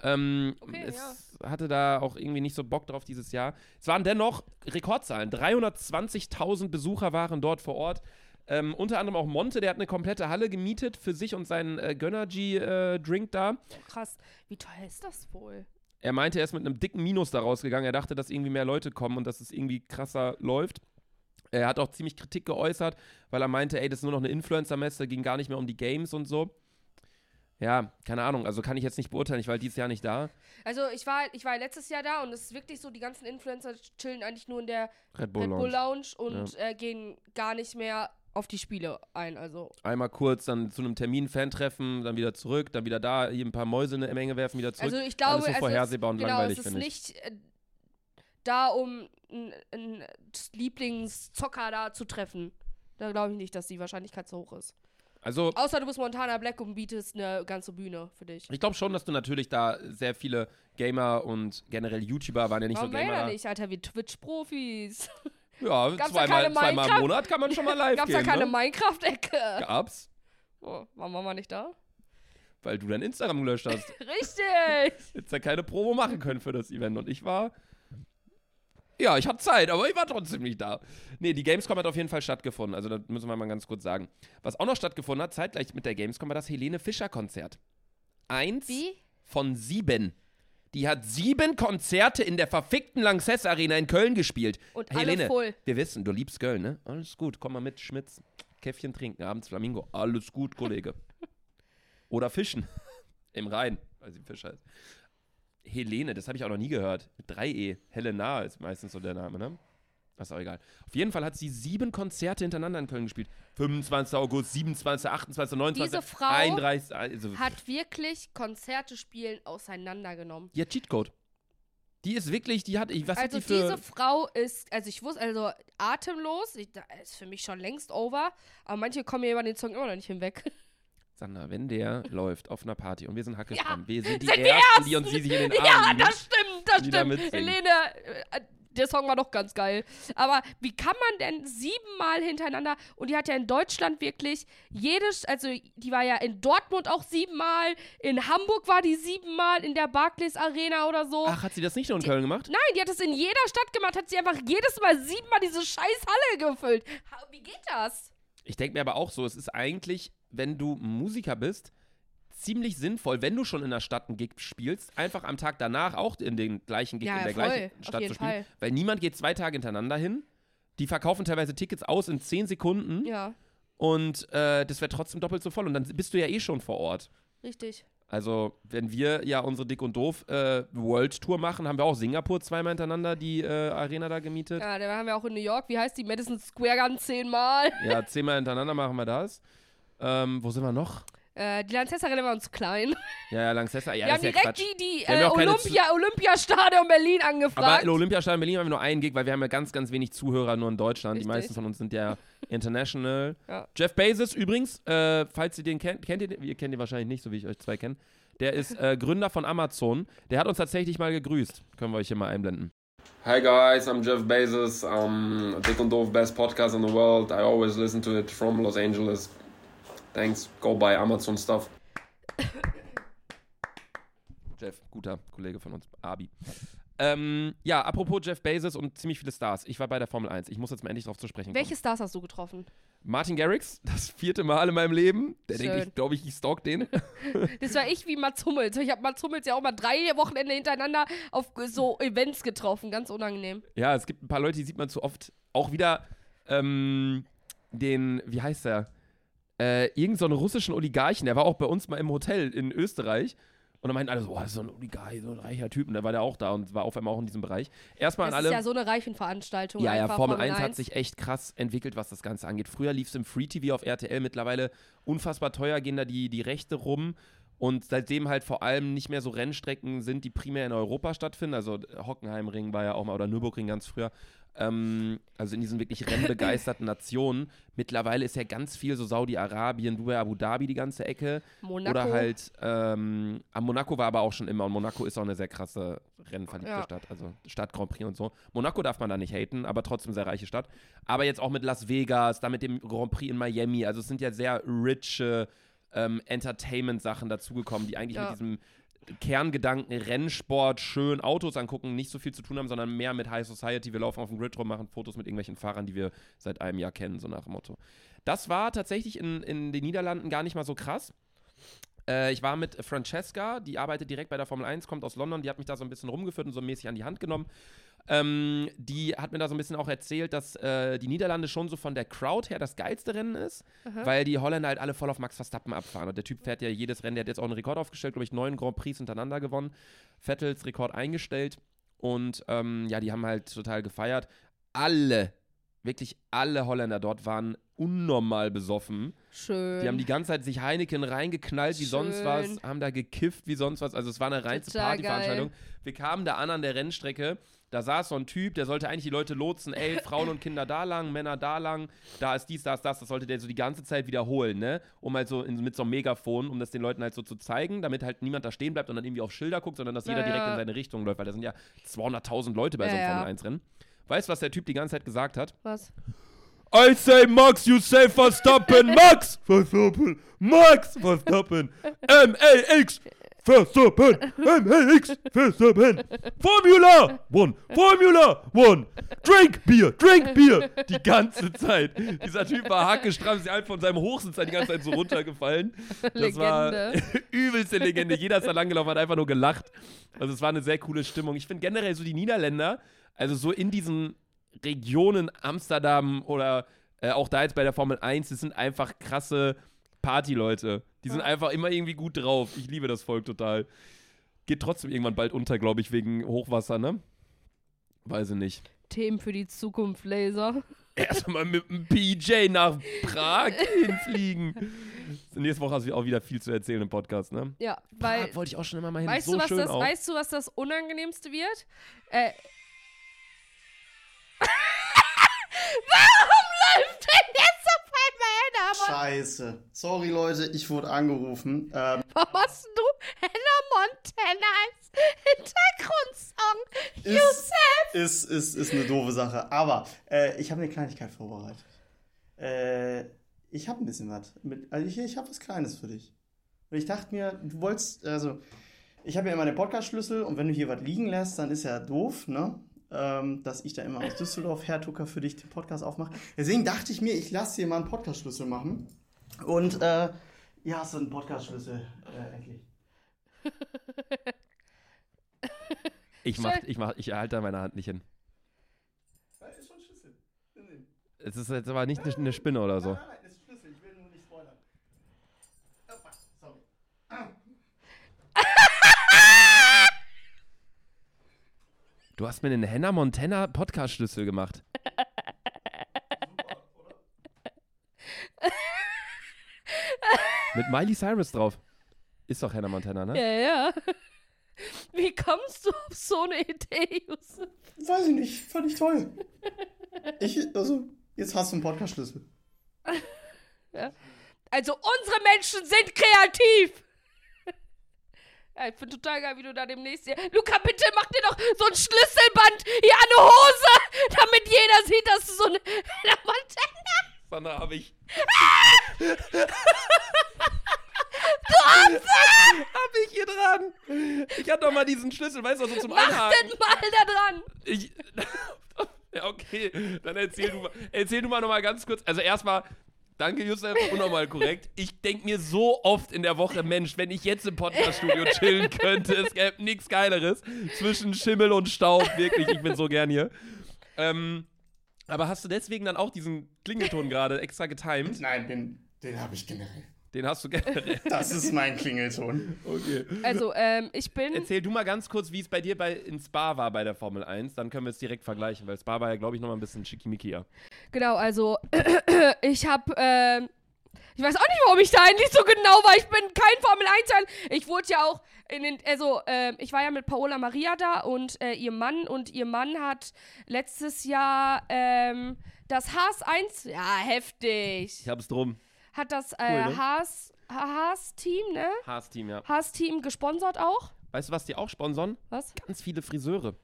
Ähm, Okay, es hatte da auch irgendwie nicht so Bock drauf dieses Jahr. Es waren dennoch Rekordzahlen. 320.000 Besucher waren dort vor Ort. Ähm, unter anderem auch Monte, der hat eine komplette Halle gemietet für sich und seinen äh, Gönnergy-Drink da. Krass. Wie teuer ist das wohl? Er meinte, er ist mit einem dicken Minus da rausgegangen. Er dachte, dass irgendwie mehr Leute kommen und dass es irgendwie krasser läuft. Er hat auch ziemlich Kritik geäußert, weil er meinte, ey, das ist nur noch eine Influencer-Messe, ging gar nicht mehr um die Games und so. Ja, keine Ahnung, also kann ich jetzt nicht beurteilen, ich war dieses Jahr nicht da. Also ich war, ich war letztes Jahr da und es ist wirklich so, die ganzen Influencer chillen eigentlich nur in der Red Bull, Red Bull Lounge. Lounge und äh, gehen gar nicht mehr auf die Spiele ein. Also Einmal kurz, dann zu einem Termin, Fan-Treffen, dann wieder zurück, dann wieder da, hier ein paar Mäuse in eine Menge werfen, wieder zurück. Also ich glaube, Alles so also vorhersehbar und genau, langweilig, es ist nicht äh, da, um einen Lieblingszocker da zu treffen. Da glaube ich nicht, dass die Wahrscheinlichkeit so hoch ist. Also Außer du bist Montana Black und bietest eine ganze Bühne für dich. ich glaube schon, dass du natürlich da sehr viele Gamer und generell YouTuber waren ja nicht Warum so Gamer. nicht, Alter, wie Twitch-Profis? Ja, Gab's zweimal, zweimal im? Monat kann man schon mal live Gab's gehen. da keine ne? Minecraft-Ecke? Gab's, Oh, waren wir nicht da? weil du dein Instagram gelöscht hast. Richtig! Jetzt ja keine Promo machen können für das Event. Und ich war. Ja, ich hatte Zeit, aber ich war trotzdem nicht da. Nee, die Gamescom hat auf jeden Fall stattgefunden. Also, das müssen wir mal ganz kurz sagen. Was auch noch stattgefunden hat, zeitgleich mit der Gamescom, war das Helene Fischer-Konzert. Eins Wie? von sieben. Die hat sieben Konzerte in der verfickten Lanxess Arena in Köln gespielt. Und alle Helene, voll. wir wissen, du liebst Köln, ne? Alles gut, komm mal mit, Schmitz. Käffchen trinken, abends Flamingo. Alles gut, Kollege. Oder fischen. Im Rhein, weil sie Fisch heißt. Helene, das habe ich auch noch nie gehört. Mit 3E. Helena ist meistens so der Name, ne? Das ist auch egal. Auf jeden Fall hat sie sieben Konzerte hintereinander in Köln gespielt. 25. August, 27., 28., 29., Diese Frau 31. Also, Hat wirklich Konzerte spielen auseinandergenommen. die hat Cheatcode. Die ist wirklich, die hat, ich- was Also hat die für... diese Frau ist, also ich wusste, also atemlos, ich, ist für mich schon längst over, aber manche kommen mir über den Song immer noch nicht hinweg. Sandra, wenn der läuft auf einer Party und wir sind Hackestramm, Ja, wir sind die sind wir Ersten, die uns sie sich in den Arm ja, liegen. das stimmt, das die da stimmt. Helene, äh, der Song war doch ganz geil. Aber wie kann man denn siebenmal hintereinander, und die hat ja in Deutschland wirklich jedes, also die war ja in Dortmund auch siebenmal, in Hamburg war die siebenmal, in der Barclays Arena oder so. Ach, hat sie das nicht nur in Köln gemacht? Nein, die hat es in jeder Stadt gemacht, hat sie einfach jedes Mal siebenmal diese scheiß Halle gefüllt. Wie geht das? Ich denke mir aber auch so, es ist eigentlich, wenn du Musiker bist, ziemlich sinnvoll, wenn du schon in der Stadt einen Gig spielst, einfach am Tag danach auch in den gleichen Gig Ja, in der voll. gleichen Stadt zu spielen. Fall. Weil niemand geht zwei Tage hintereinander hin. Die verkaufen teilweise Tickets aus in zehn Sekunden Ja, und äh, das wäre trotzdem doppelt so voll. Und dann bist du ja eh schon vor Ort. richtig. Also, wenn wir ja unsere Dick und Doof äh, World Tour machen, haben wir auch Singapur zweimal hintereinander die äh, Arena da gemietet. Ja, dann haben wir auch in New York, wie heißt die? Madison Square Garden zehnmal. Ja, zehnmal hintereinander machen wir das. Ähm, wo sind wir noch? Äh, die Lanzessa Arena war uns klein. Ja, ja, Lanxessa. Ja, wir das haben ist ja direkt Quatsch. die, die Wir haben äh, ja auch keine Olympia, Olympiastadion Berlin Aber angefragt. im Olympiastadion Berlin haben wir nur einen Gig, weil wir haben ja ganz, ganz wenig Zuhörer nur in Deutschland. Die Richtig. meisten von uns sind ja international. Ja. Jeff Bezos übrigens, äh, falls ihr den kennt, kennt ihr den? Ihr kennt ihn wahrscheinlich nicht, so wie ich euch zwei kenne. Der ist äh, Gründer von Amazon. Der hat uns tatsächlich mal gegrüßt. Können wir euch hier mal einblenden. Hi guys, I'm Jeff Bezos. I'm Dick and Dove best podcast in the world. I always listen to it from Los Angeles. Thanks. Go buy Amazon stuff. Jeff, guter Kollege von uns, Abi. Ähm, ja, apropos Jeff Bezos und ziemlich viele Stars. Ich war bei der Formel 1. Ich muss jetzt mal endlich drauf zu sprechen kommen. Welche Stars hast du getroffen? Martin Garrix, das vierte Mal in meinem Leben. Der denkt, Schön. ich glaube, ich, ich stalk den. Das war ich wie Mats Hummels. Ich habe Mats Hummels ja auch mal drei Wochenende hintereinander auf so Events getroffen. Ganz unangenehm. Ja, es gibt ein paar Leute, die sieht man zu oft. Auch wieder ähm, den, wie heißt der? Äh, irgend so einen russischen Oligarchen, der war auch bei uns mal im Hotel in Österreich. Und dann meinten alle so, oh, das ist so ein Oligarch, so ein reicher Typ. Und da war der auch da und war auf einmal auch in diesem Bereich. Erstmal Das an ist alle. ja so eine Reichenveranstaltung. Ja, ja, einfach, Formel 1 hat sich echt krass entwickelt, was das Ganze angeht. Früher lief es im Free TV auf RTL, mittlerweile unfassbar teuer gehen da die, die Rechte rum. Und seitdem halt vor allem nicht mehr so Rennstrecken sind, die primär in Europa stattfinden. Also Hockenheimring war ja auch mal, oder Nürburgring ganz früher. Ähm, also in diesen wirklich rennbegeisterten Nationen. Mittlerweile ist ja ganz viel so Saudi-Arabien, Dubai, Abu Dhabi, die ganze Ecke. Monaco. Oder halt, ähm, am Monaco war aber auch schon immer. Und Monaco ist auch eine sehr krasse rennverliebte Ja. Stadt. Also Stadt Grand Prix und so. Monaco darf man da nicht haten, aber trotzdem sehr reiche Stadt. Aber jetzt auch mit Las Vegas, da mit dem Grand Prix in Miami. Also es sind ja sehr riche ähm, Entertainment-Sachen dazugekommen, die eigentlich Ja. mit diesem Kerngedanken Rennsport, schön Autos angucken, nicht so viel zu tun haben, sondern mehr mit High Society. Wir laufen auf dem Grid rum, machen Fotos mit irgendwelchen Fahrern, die wir seit einem Jahr kennen, so nach dem Motto. Das war tatsächlich in, in den Niederlanden gar nicht mal so krass. Äh, ich war mit Francesca, die arbeitet direkt bei der Formel 1, kommt aus London, die hat mich da so ein bisschen rumgeführt und so mäßig an die Hand genommen. Ähm, die hat mir da so ein bisschen auch erzählt, dass äh, die Niederlande schon so von der Crowd her das geilste Rennen ist, weil die Holländer halt alle voll auf Max Verstappen abfahren. Und der Typ fährt ja jedes Rennen, der hat jetzt auch einen Rekord aufgestellt, glaube ich, neun Grand Prix hintereinander gewonnen. Vettels Rekord eingestellt. Und ähm, ja, die haben halt total gefeiert. Alle, wirklich alle Holländer dort waren unnormal besoffen. Schön. Die haben die ganze Zeit sich Heineken reingeknallt wie sonst was, Schön. haben da gekifft wie sonst was. Also es war eine reinste Partyveranstaltung. Wir kamen da an an der Rennstrecke. Da saß so ein Typ, der sollte eigentlich die Leute lotsen, ey, Frauen und Kinder da lang, Männer da lang, da ist dies, da ist das, das sollte der so die ganze Zeit wiederholen, ne? Um halt so in, mit so einem Megafon, um das den Leuten halt so zu zeigen, damit halt niemand da stehen bleibt und dann irgendwie auf Schilder guckt, sondern dass jeder Ja, direkt ja. in seine Richtung läuft, weil da sind ja 200.000 Leute bei so einem Ja, ja. Formel 1-Rennen. Weißt du, was der Typ die ganze Zeit gesagt hat? Was? I say Max, you say Verstappen, Max Verstappen, Max Verstappen, M-A-X Verstappen, M-A-X Verstappen, Formula One, Formula One, drink Bier, drink Bier, die ganze Zeit. Dieser Typ war hackestramm, ist halt von seinem Hochsitz die ganze Zeit so runtergefallen. Das war Legende. übelste Legende. Jeder ist da langgelaufen, hat einfach nur gelacht. Also es war eine sehr coole Stimmung. Ich finde generell so die Niederländer, also so in diesen Regionen Amsterdam oder äh, auch da jetzt bei der Formel 1, das sind einfach krasse Partyleute. Die sind einfach immer irgendwie gut drauf. Ich liebe das Volk total. Geht trotzdem irgendwann bald unter, glaube ich, wegen Hochwasser, ne? Weiß ich nicht. Themen für die Zukunft, Laser. Erstmal mit dem PJ nach Prag hinfliegen. Nächste Woche hast du auch wieder viel zu erzählen im Podcast, ne? Ja, weil. Prag wollte ich auch schon immer mal hin. Weißt, so du, was schön das, auch. weißt du, was das Unangenehmste wird? Äh. Warum läuft denn jetzt auf Hannah Montana? Scheiße. Sorry, Leute, ich wurde angerufen. Ähm, Warum hast du Hannah Montana als Hintergrundsong? ist, Yusef! ist, ist, ist eine doofe Sache. Aber äh, ich habe eine Kleinigkeit vorbereitet. Äh, ich habe ein bisschen was. Mit, also ich, ich habe was Kleines für dich. Und ich dachte mir, du wolltest, also, ich habe ja immer den Podcast-Schlüssel und wenn du hier was liegen lässt, dann ist ja doof, ne? Ähm, dass ich da immer aus Düsseldorf Hertucker für dich den Podcast aufmache. Deswegen dachte ich mir, ich lasse dir mal einen Podcast-Schlüssel machen. Und äh, hast du einen Podcast-Schlüssel, äh, endlich. Ich mach, ich mach, ich halte da meine Hand nicht hin. Ja, ist schon ein Schlüssel. Es ist jetzt aber nicht eine, eine Spinne oder so. Nein, nein, nein, ist ein Schlüssel. Ich will nur nicht spoilern. Opa, sorry. Du hast mir einen Hannah Montana Podcast-Schlüssel gemacht. Mit Miley Cyrus drauf. Ist doch Hannah Montana, ne? Ja, ja. Wie kommst du auf so eine Idee, Yusuf? Weiß ich nicht, fand ich toll. Ich, also, jetzt hast du einen Podcast-Schlüssel. Also unsere Menschen sind kreativ. Ja, ich finde total geil, wie du da demnächst hier. Luca, bitte mach dir doch so ein Schlüsselband hier an die Hose, damit jeder sieht, dass du so eine Montana. Sandra, hab ich. Du Hab ich hier dran. Ich hatte doch mal diesen Schlüssel, weißt du, so zum Mach Anhaken. den mal da dran. Ich. Ja, okay. Dann erzähl du mal, erzähl du mal nochmal ganz kurz. Also erstmal, danke Yusuf, unnormal korrekt. Ich denke mir so oft in der Woche, Mensch, wenn ich jetzt im Podcaststudio chillen könnte, es gäbe nichts Geileres. Zwischen Schimmel und Staub, wirklich, ich bin so gern hier. Ähm, aber hast du deswegen dann auch diesen Klingelton gerade extra getimed? Nein, den, den habe ich generell. Den hast du generell. Das ist mein Klingelton. Okay. Also, ähm, ich bin. Erzähl du mal ganz kurz, wie es bei dir bei, in Spa war bei der Formel 1. Dann können wir es direkt vergleichen, weil Spa war ja, glaube ich, nochmal ein bisschen schickimickier. Genau, also ich habe, ähm, ich weiß auch nicht, warum ich da eigentlich so genau war. Ich bin kein Formel 1 fan Ich wurde ja auch in den, also ähm, ich war ja mit Paola Maria da und äh, ihr Mann und ihr Mann hat letztes Jahr ähm, das Haas 1, ja heftig, Ich hab's drum. Hat das äh, Cool, ne? Haas Haas Team, ne? Haas-Team, ja. Haas Team gesponsert auch. Weißt du, was die auch sponsern? Was? Ganz viele Friseure.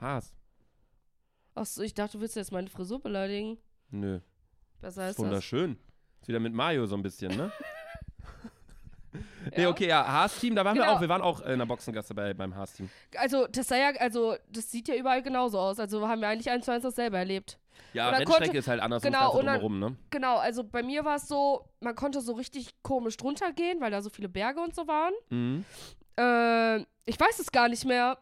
Haas. Achso, ich dachte, du willst jetzt meine Frisur beleidigen. Nö. Besser ist das. Wunderschön. Ist wieder mit Mario so ein bisschen, ne? Nee, Ja. okay, ja, Haas-Team, da waren wir Genau. auch. Wir waren auch in der Boxengasse bei, beim Haas-Team. Also, das sei ja, also, das sieht ja überall genauso aus. Also haben wir eigentlich eins zu eins dasselbe erlebt. Ja, Rennstrecke konnte- ist halt anders genau, dann- drumherum, ne? Genau, also bei mir war es so, man konnte so richtig komisch drunter gehen, weil da so viele Berge und so waren. Mhm. Äh, ich weiß es gar nicht mehr.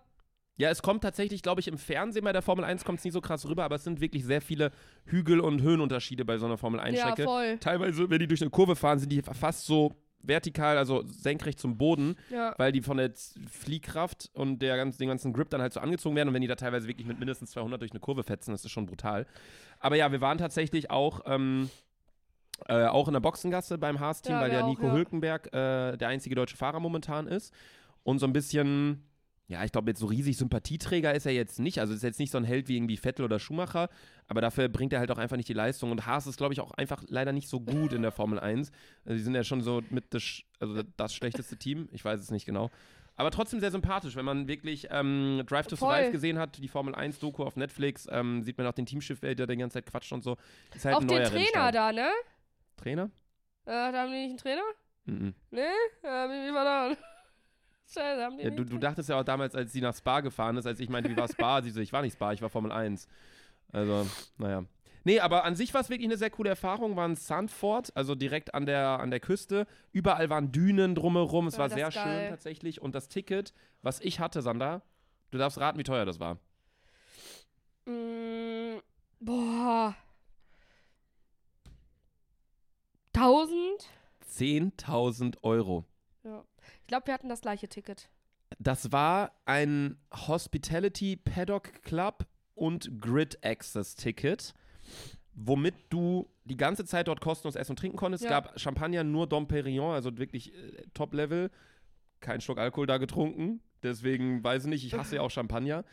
Ja, es kommt tatsächlich, glaube ich, im Fernsehen bei der Formel 1 kommt es nicht so krass rüber, aber es sind wirklich sehr viele Hügel- und Höhenunterschiede bei so einer Formel Ja, 1-Strecke. voll. Teilweise, wenn die durch eine Kurve fahren, sind die fast so vertikal, also senkrecht zum Boden, Ja. weil die von der Fliehkraft und der ganzen, dem ganzen Grip dann halt so angezogen werden und wenn die da teilweise wirklich mit mindestens 200 durch eine Kurve fetzen, das ist schon brutal. Aber ja, wir waren tatsächlich auch, ähm, äh, auch in der Boxengasse beim Haas-Team, Ja, weil der auch, Nico ja. Hülkenberg äh, der einzige deutsche Fahrer momentan ist und so ein bisschen ja, ich glaube, jetzt so riesig Sympathieträger ist er jetzt nicht. Also ist jetzt nicht so ein Held wie irgendwie Vettel oder Schumacher, aber dafür bringt er halt auch einfach nicht die Leistung. Und Haas ist, glaube ich, auch einfach leider nicht so gut in der Formel 1. Also die sind ja schon so mit das, also das schlechteste Team. Ich weiß es nicht genau. Aber trotzdem sehr sympathisch, wenn man wirklich ähm, Drive to Voll. Survive gesehen hat, die Formel 1 Doku auf Netflix, ähm, sieht man auch den Teamschiff, der die ganze Zeit quatscht und so. Ist halt Auch ein den Trainer Rennstall. da, ne? Trainer? Äh, da haben die nicht einen Trainer? Mhm. Nee? Ja, wie, wie war da? Ja, du, du dachtest ja auch damals, als sie nach Spa gefahren ist, als ich meinte, wie war Spa? sie so, ich war nicht Spa, ich war Formel 1. Also, naja. Nee, aber an sich war es wirklich eine sehr coole Erfahrung. War ein Sandford, also direkt an der, an der Küste. Überall waren Dünen drumherum. Es Ja, war das sehr geil. schön tatsächlich. Und das Ticket, was ich hatte, Sander, du darfst raten, wie teuer das war. Mm, boah. 1000? 10.000 Euro. Ja. Ich glaube, wir hatten das gleiche Ticket. Das war ein Hospitality Paddock Club und Grid Access Ticket, womit du die ganze Zeit dort kostenlos essen und trinken konntest. Es Ja. gab Champagner nur Dom Perignon, also wirklich äh, Top-Level. Kein Schluck Alkohol da getrunken, deswegen weiß ich nicht, ich hasse ja auch Champagner.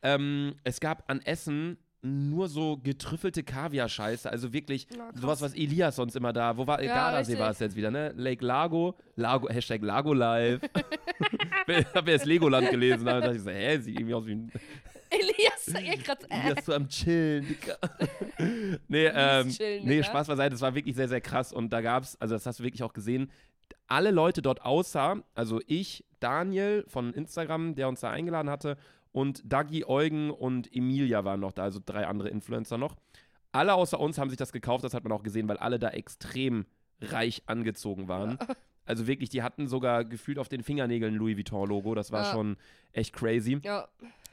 Ähm, es gab an Essen nur so getrüffelte Kaviar-Scheiße, also wirklich Ja, krass. sowas, was Elias sonst immer da, wo war, Ja, Gardasee war es jetzt wieder, ne? Lake Lago, Lago, Hashtag Lago Live. ich habe erst Legoland gelesen, da dachte ich so, hä, sieht irgendwie aus wie ein Elias, ich grad, äh, Elias so am Chillen, Dicker. nee, ähm, chillen, nee, Digga. Spaß beiseite, das war wirklich sehr, sehr krass und da gab's, also das hast du wirklich auch gesehen, alle Leute dort außer, also ich, Daniel von Instagram, der uns da eingeladen hatte und Dagi, Eugen und Emilia waren noch da, also drei andere Influencer noch. alle außer uns haben sich das gekauft, das hat man auch gesehen, weil alle da extrem reich angezogen waren. Also wirklich, die hatten sogar gefühlt auf den Fingernägeln Louis Vuitton-Logo. Das war Ja. schon echt crazy. Ja,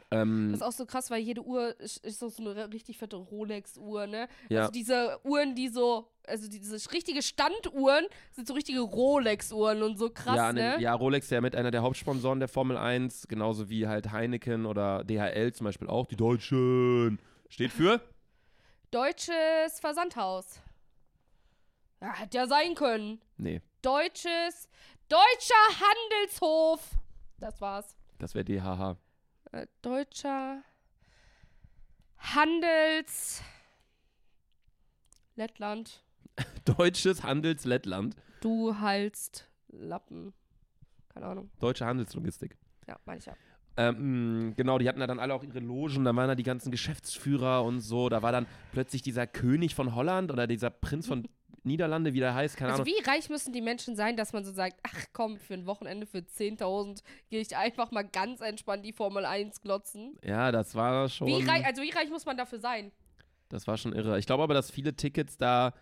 Ähm, das ist auch so krass, weil jede Uhr ist, ist so eine richtig fette Rolex-Uhr, ne? ja. Also diese Uhren, die so, also diese richtige Standuhren sind so richtige Rolex-Uhren und so krass, ja, ne? ne, ja, Rolex ist ja mit einer der Hauptsponsoren der Formel 1, genauso wie halt Heineken oder DHL zum Beispiel auch. Die Deutschen. Steht für? Deutsches Versandhaus. Ja, hätte ja sein können. Nee, Deutsches, Deutscher Handelshof. Das war's. das wäre DHH. Äh, Deutscher Handels Lettland. Deutsches Handelslettland. Du halst Lappen. Keine Ahnung. Deutsche Handelslogistik. Ja, meine ich ja. Ähm, genau, die hatten da dann alle auch ihre Logen, da waren da die ganzen Geschäftsführer und so. Da war dann plötzlich dieser König von Holland oder dieser Prinz von Niederlande, wie der heißt, keine Also Ahnung. wie reich müssen die Menschen sein, dass man so sagt, ach komm, für ein Wochenende für 10.000 gehe ich einfach mal ganz entspannt die Formel 1 glotzen. Ja, das war schon. Wie reich, also wie reich muss man dafür sein? Das war schon irre. Ich glaube aber, dass viele Tickets da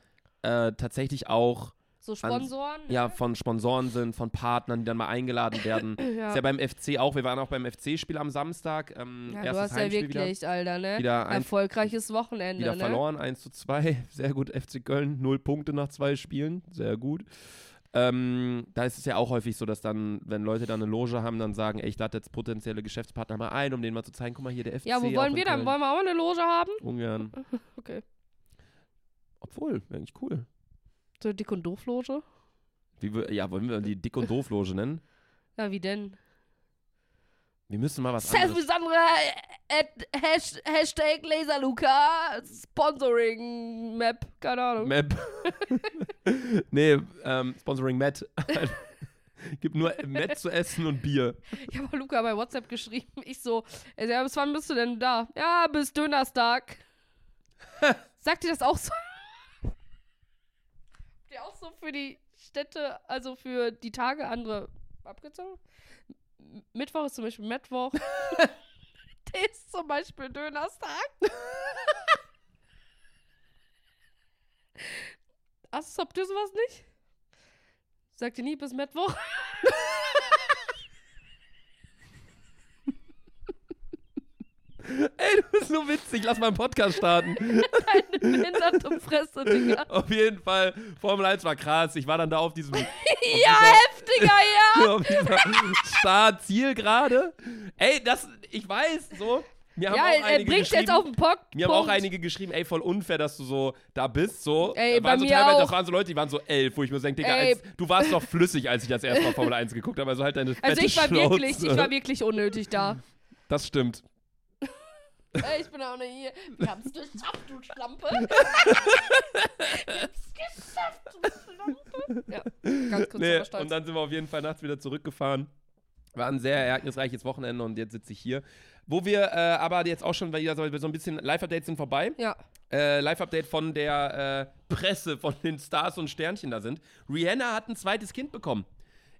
äh, tatsächlich auch So Sponsoren? ja, von Sponsoren sind, von Partnern, die dann mal eingeladen werden. ja. Ist ja beim FC auch. Wir waren auch beim FC-Spiel am Samstag. Ähm, Ja, du hast ja Heimspiel wirklich, Alter, ne? wieder, wieder, ein, Erfolgreiches Wochenende, wieder ne? verloren, 1 zu 2. Sehr gut, FC Köln, null Punkte nach zwei Spielen. Sehr gut. Ähm, da ist es ja auch häufig so, dass dann, wenn Leute dann eine Loge haben, dann sagen, ey, ich lade jetzt potenzielle Geschäftspartner mal ein, um denen mal zu zeigen, guck mal hier, der FC. Ja, wo wollen wir dann? Wollen wir auch eine Loge haben? Ungern. Okay. Obwohl, wäre eigentlich cool. So eine Dick- und Doof-Loge? Wie wir, ja, wollen wir die Dick- und Doof-Loge nennen? Ja, wie denn? Wir müssen mal was anderes. Selfie Sandra, at Hash, Hashtag Laserluca, Sponsoring Map, keine Ahnung. Map. nee, ähm, Sponsoring Matt. Gibt nur Matt zu essen und Bier. Ich habe Luca bei WhatsApp geschrieben. Ich so, er so, ja, bis wann bist du denn da? Ja, bis Dönerstag. Sagt ihr das auch so? Ihr auch so für die Städte, also für die Tage andere abgezogen? Mittwoch ist zum Beispiel Mittwoch. Der ist zum Beispiel Dönerstag. Ach, habt ihr sowas nicht? Sagt ihr nie bis Mittwoch? Ey, du bist so witzig. Lass mal einen Podcast starten. Eine behinderte Fresse, Digga. auf jeden Fall, Formel 1 war krass. Ich war dann da auf diesem, Ja, heftiger, ja. auf dieser Start-Ziel gerade. Ey, das, ich weiß, so. Mir haben Ja, auch er einige bringt jetzt auf den Pock. Mir haben auch einige geschrieben, ey, voll unfair, dass du so da bist, so. Ey, waren bei so mir teilweise, auch. Das waren so Leute, die waren so elf, wo ich mir so denke, Digga, als, du warst doch flüssig, als ich das erste Mal Formel 1 geguckt habe, also halt deine Also ich war Schnauze. wirklich, ich war wirklich unnötig da. Das stimmt. Ich bin auch nicht hier. Wir haben's geschafft, du Schlampe. Wir haben's geschafft, du Schlampe. Ja, ganz kurz Nee, und dann sind wir auf jeden Fall nachts wieder zurückgefahren. War ein sehr ereignisreiches Wochenende und jetzt sitze ich hier. Wo wir äh, aber jetzt auch schon wieder so so ein bisschen Live-Updates sind vorbei. ja, Äh, Live-Update von der äh, Presse, von den Stars und Sternchen da sind. Rihanna hat ein zweites Kind bekommen.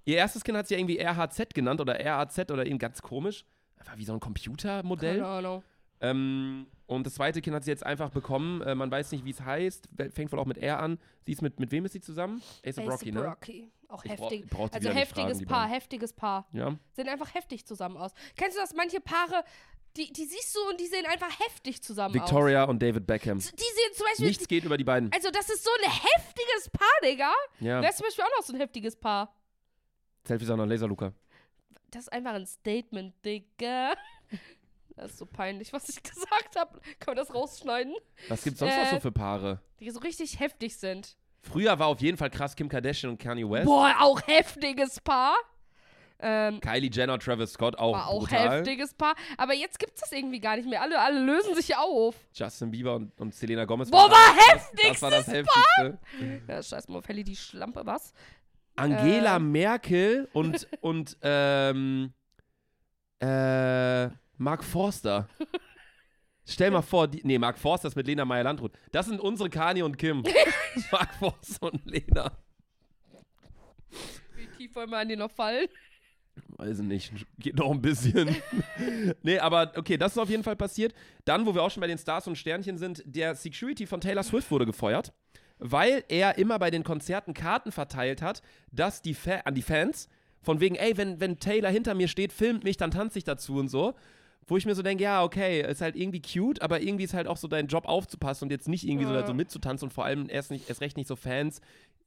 Ihr erstes Kind hat sie irgendwie RHZ genannt oder RAZ oder eben ganz komisch. War wie so ein Computermodell. keine Ahnung. Ähm, und das zweite Kind hat sie jetzt einfach bekommen. Äh, man weiß nicht, wie es heißt. Fängt wohl auch mit R an. Sie ist mit, mit wem ist sie zusammen? Ace of Rocky, ne? Rocky. Auch Ich heftig. brauch die also heftiges fragen, die Paar, heftiges Paar. Ja. Sehen einfach heftig zusammen aus. Kennst du das? Manche Paare, die, die siehst du und die sehen einfach heftig zusammen Victoria und David Beckham. aus. Die sehen zum Beispiel. Nichts geht über die beiden. Also, das ist so ein heftiges Paar, Digga. Ja. Wer ist zum Beispiel auch noch so ein heftiges Paar? Selfie Sauna Laser Luca. Das ist einfach ein Statement, Digga. Das ist so peinlich, was ich gesagt habe. Können wir das rausschneiden? Was gibt's sonst noch Äh, so für Paare? Die so richtig heftig sind. Früher war auf jeden Fall krass Kim Kardashian und Kanye West. Boah, auch heftiges Paar. Ähm, Kylie Jenner, Travis Scott auch, war auch brutal. heftiges Paar. Aber jetzt gibt's das irgendwie gar nicht mehr. Alle, alle lösen sich auf. Justin Bieber und, und Selena Gomez. Boah, war das, das war das heftigste. Ja, scheiß mal, Felly, die Schlampe, was? Angela Äh. Merkel und, und ähm, äh, Mark Forster. Stell mal vor, die, nee, Mark Forster ist mit Lena Meyer-Landrut. Das sind unsere Kanye und Kim. Mark Forster und Lena. Wie tief wollen wir an die noch fallen? Weiß ich nicht, geht noch ein bisschen. nee, aber okay, das ist auf jeden Fall passiert. Dann, wo wir auch schon bei den Stars und Sternchen sind, der Security von Taylor Swift wurde gefeuert, weil er immer bei den Konzerten Karten verteilt hat, dass die Fa an die Fans, von wegen, ey, wenn, wenn Taylor hinter mir steht, filmt mich, dann tanze ich dazu und so. Wo ich mir so denke, ja, okay, ist halt irgendwie cute, aber irgendwie ist halt auch so dein Job aufzupassen und jetzt nicht irgendwie so, Ja. da so mitzutanzen und vor allem erst, nicht, erst recht nicht so Fans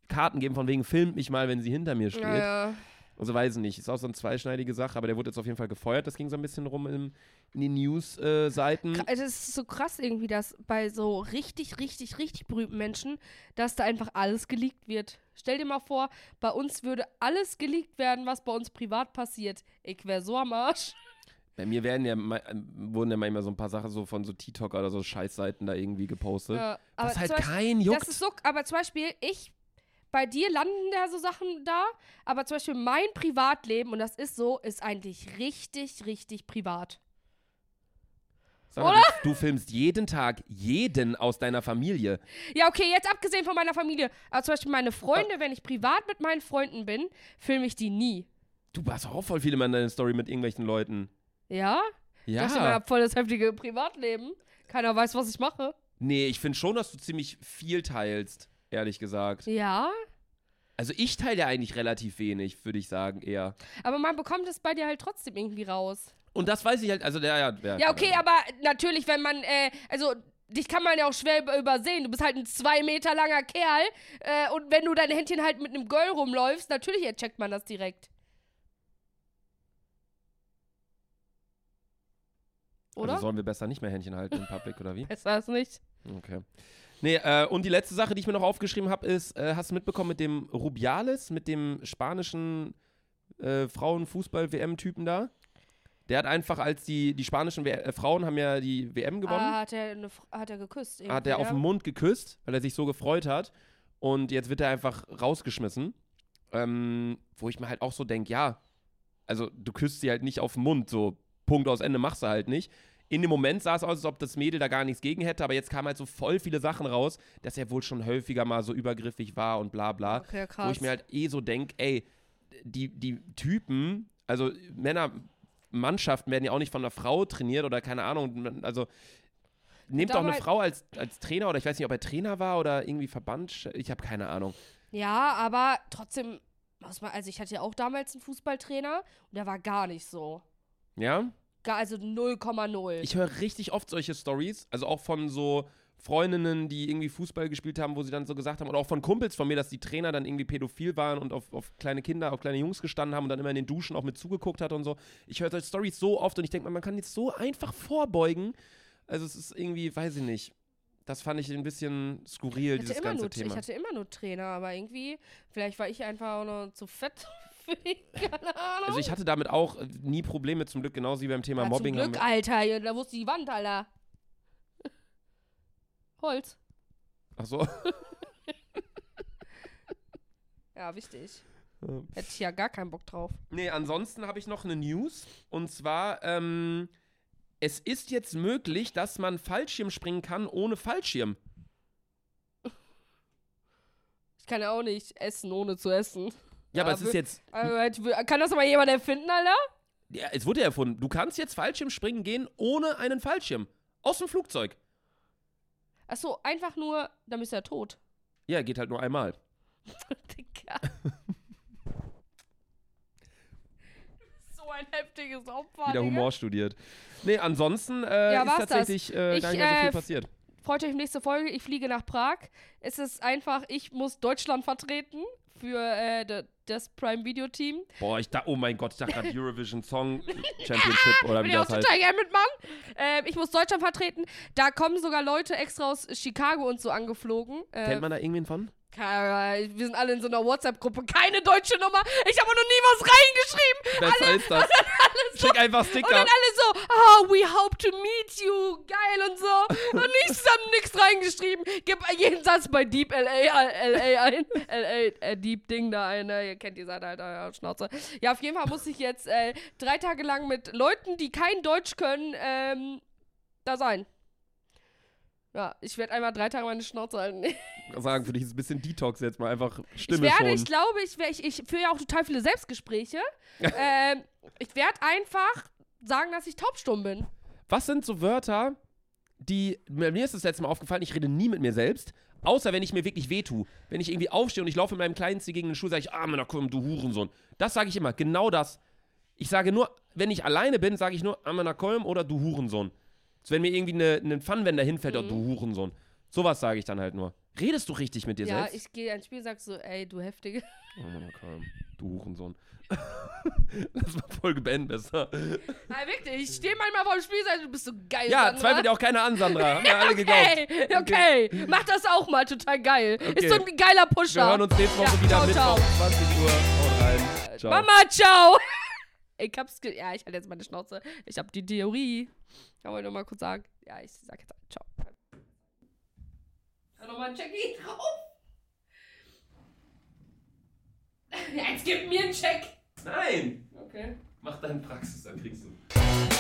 Karten geben, von wegen, filmt mich mal, wenn sie hinter mir steht. Ja, ja. Also weiß ich nicht. Ist auch so eine zweischneidige Sache, aber der wurde jetzt auf jeden Fall gefeuert. Das ging so ein bisschen rum im, in den News-Seiten. Kra- Es ist so krass irgendwie, dass bei so richtig, richtig, richtig berühmten Menschen, dass da einfach alles geleakt wird. Stell dir mal vor, bei uns würde alles geleakt werden, was bei uns privat passiert. Ich wäre so am Arsch. Bei mir werden ja, ma- äh, wurden ja manchmal so ein paar Sachen so von so TikTok oder so Scheißseiten da irgendwie gepostet. Ja, aber was halt Beispiel- kein juckt. Das ist so, aber zum Beispiel, ich, bei dir landen da so Sachen da, aber zum Beispiel mein Privatleben, und das ist so, ist eigentlich richtig, richtig privat. Sag mal, du, du filmst jeden Tag jeden aus deiner Familie. Ja, okay, jetzt abgesehen von meiner Familie, aber zum Beispiel meine Freunde, wenn ich privat mit meinen Freunden bin, filme ich die nie. Du hast auch voll viele Mal in deiner Story mit irgendwelchen Leuten. Ja? Ich dachte, Ja. hat voll das heftige Privatleben. Keiner weiß, was ich mache. Nee, ich finde schon, dass du ziemlich viel teilst, ehrlich gesagt. Ja? Also ich teile ja eigentlich relativ wenig, würde ich sagen, eher. Aber man bekommt es bei dir halt trotzdem irgendwie raus. Und das weiß ich halt, also der, ja, ja, Ja, okay, aber natürlich, wenn man, äh, also dich kann man ja auch schwer über- übersehen. Du bist halt ein zwei Meter langer Kerl äh, und wenn du dein Händchen halt mit einem Girl rumläufst, natürlich checkt man das direkt. Oder? Also sollen wir besser nicht mehr Händchen halten im Public oder wie? Besser ist nicht. Okay. Nee, äh, und die letzte Sache, die ich mir noch aufgeschrieben habe, ist, äh, hast du mitbekommen mit dem Rubiales, mit dem spanischen äh, Frauenfußball-WM-Typen da? Der hat einfach, als die, die spanischen w äh, Frauen haben ja die WM gewonnen, Ah, hat, er eine, hat er geküsst. hat er irgendwie, auf den Mund geküsst, weil er sich so gefreut hat. Und jetzt wird er einfach rausgeschmissen. Ähm, wo ich mir halt auch so denke, ja, also du küsst sie halt nicht auf den Mund, so Punkt aus Ende machst du halt nicht. In dem Moment sah es aus, als ob das Mädel da gar nichts gegen hätte, aber jetzt kamen halt so voll viele Sachen raus, dass er wohl schon häufiger mal so übergriffig war und bla bla. Okay, krass. Wo ich mir halt eh so denke, ey, die, die Typen, also Männer, Mannschaften werden ja auch nicht von einer Frau trainiert oder keine Ahnung, also nehmt doch eine damals- Frau als, als Trainer oder ich weiß nicht, ob er Trainer war oder irgendwie Verband, ich habe keine Ahnung. Ja, aber trotzdem, also ich hatte ja auch damals einen Fußballtrainer und der war gar nicht so. Ja? Gar, also 0,0. Ich höre richtig oft solche Stories, also auch von so Freundinnen, die irgendwie Fußball gespielt haben, wo sie dann so gesagt haben, oder auch von Kumpels von mir, dass die Trainer dann irgendwie pädophil waren und auf, auf kleine Kinder, auf kleine Jungs gestanden haben und dann immer in den Duschen auch mit zugeguckt hat und so. Ich höre solche Stories so oft und ich denke mir, man kann jetzt so einfach vorbeugen. Also es ist irgendwie, weiß ich nicht. Das fand ich ein bisschen skurril, dieses ganze nur, Thema. ich hatte immer nur Trainer, aber irgendwie, vielleicht war ich einfach auch noch zu fett die, keine Ahnung. Also ich hatte damit auch äh, nie Probleme, zum Glück genauso wie beim Thema ja, Mobbing. Zum Glück, Alter, hier, da wusste die Wand, Alter. Holz. Ach so. Ja, wichtig. Hätte ich ja gar keinen Bock drauf. Nee, ansonsten habe ich noch eine News. Und zwar, ähm, es ist jetzt möglich, dass man Fallschirm springen kann ohne Fallschirm. Ich kann ja auch nicht essen, ohne zu essen. Ja, aber Ja, es ist jetzt. Also, kann das mal jemand erfinden, Alter? Ja, es wurde ja erfunden. Du kannst jetzt Fallschirm springen gehen ohne einen Fallschirm. Aus dem Flugzeug. Achso, einfach nur, dann bist du ja tot. Ja, geht halt nur einmal. Digga. so ein heftiges Opfer. Wieder. Humor studiert. Nee, ansonsten äh, Ja, ist tatsächlich äh, Ich, gar nicht mehr so äh, viel passiert. Freut euch auf nächste Folge. Ich fliege nach Prag. Es ist einfach, ich muss Deutschland vertreten für äh, das Prime Video Team. Boah, ich dachte, oh mein Gott, ich dachte gerade Eurovision Song Championship oder wie Will ich auch das heißt. total gerne mitmachen. Ähm, ich muss Deutschland vertreten. Da kommen sogar Leute extra aus Chicago und so angeflogen. Äh, Kennt man da irgendwen von? Wir sind alle in so einer WhatsApp-Gruppe. Keine deutsche Nummer. Ich habe noch nie was reingeschrieben. Besser ist das. Schick einfach Und Sticker. dann alle so, oh, we hope to meet you, geil und so. Und nichts haben nichts reingeschrieben. Gib jeden Satz bei Deep LA, LA ein. LA, äh, Deep Ding da ein. Ne? Ihr kennt die Seite halt, ja, Schnauze. Ja, auf jeden Fall muss ich jetzt äh, drei Tage lang mit Leuten, die kein Deutsch können, ähm, da sein. Ja, ich werde einmal drei Tage meine Schnauze halten. Sagen, für dich ist ein bisschen Detox jetzt mal einfach Ich Stimme werde, schon. ich glaube, ich, wär, ich, ich führe ja auch total viele Selbstgespräche. ähm, ich werde einfach sagen, dass ich taubstumm bin. Was sind so Wörter, die. Mir ist das letzte Mal aufgefallen, ich rede nie mit mir selbst, außer wenn ich mir wirklich wehtue. Wenn ich irgendwie aufstehe und ich laufe mit meinem Kleinsten gegen den Schuh, sage ich, ah, na komm, du Hurensohn. Das sage ich immer, genau das. Ich sage nur, wenn ich alleine bin, sage ich nur, Amana Kolm oder du Hurensohn. So, wenn mir irgendwie eine, eine Pfannwender hinfällt, Mhm. oder du Hurensohn. Sowas sage ich dann halt nur. Redest du richtig mit dir ja, selbst? ich gehe ins Spiel und sag so, ey, du Heftige. Amana Kolm, du Hurensohn. Lass mal Folge beenden besser. Nein, wirklich, ich stehe manchmal vor dem Spiel und sage, du bist so geil. Ja, Sandra. zweifelt ja auch keiner an, Sandra. Haben wir alle geglaubt. Okay, okay, mach das auch mal, total geil. Okay. Ist so ein geiler Pusher. Wir hören uns nächste Woche Ja, wieder ciao, Mittwoch, ciao. 20 Uhr. Haut rein. Ciao. Mama, ciao. Ich hab's Ja, ich halte jetzt meine Schnauze. Ich hab die Theorie. Kann man nur mal kurz sagen. Ja, ich sag jetzt ciao. Hör nochmal ein Checki drauf. Jetzt gib mir einen Check. Nein! Okay. Mach deine Praxis, dann kriegst du.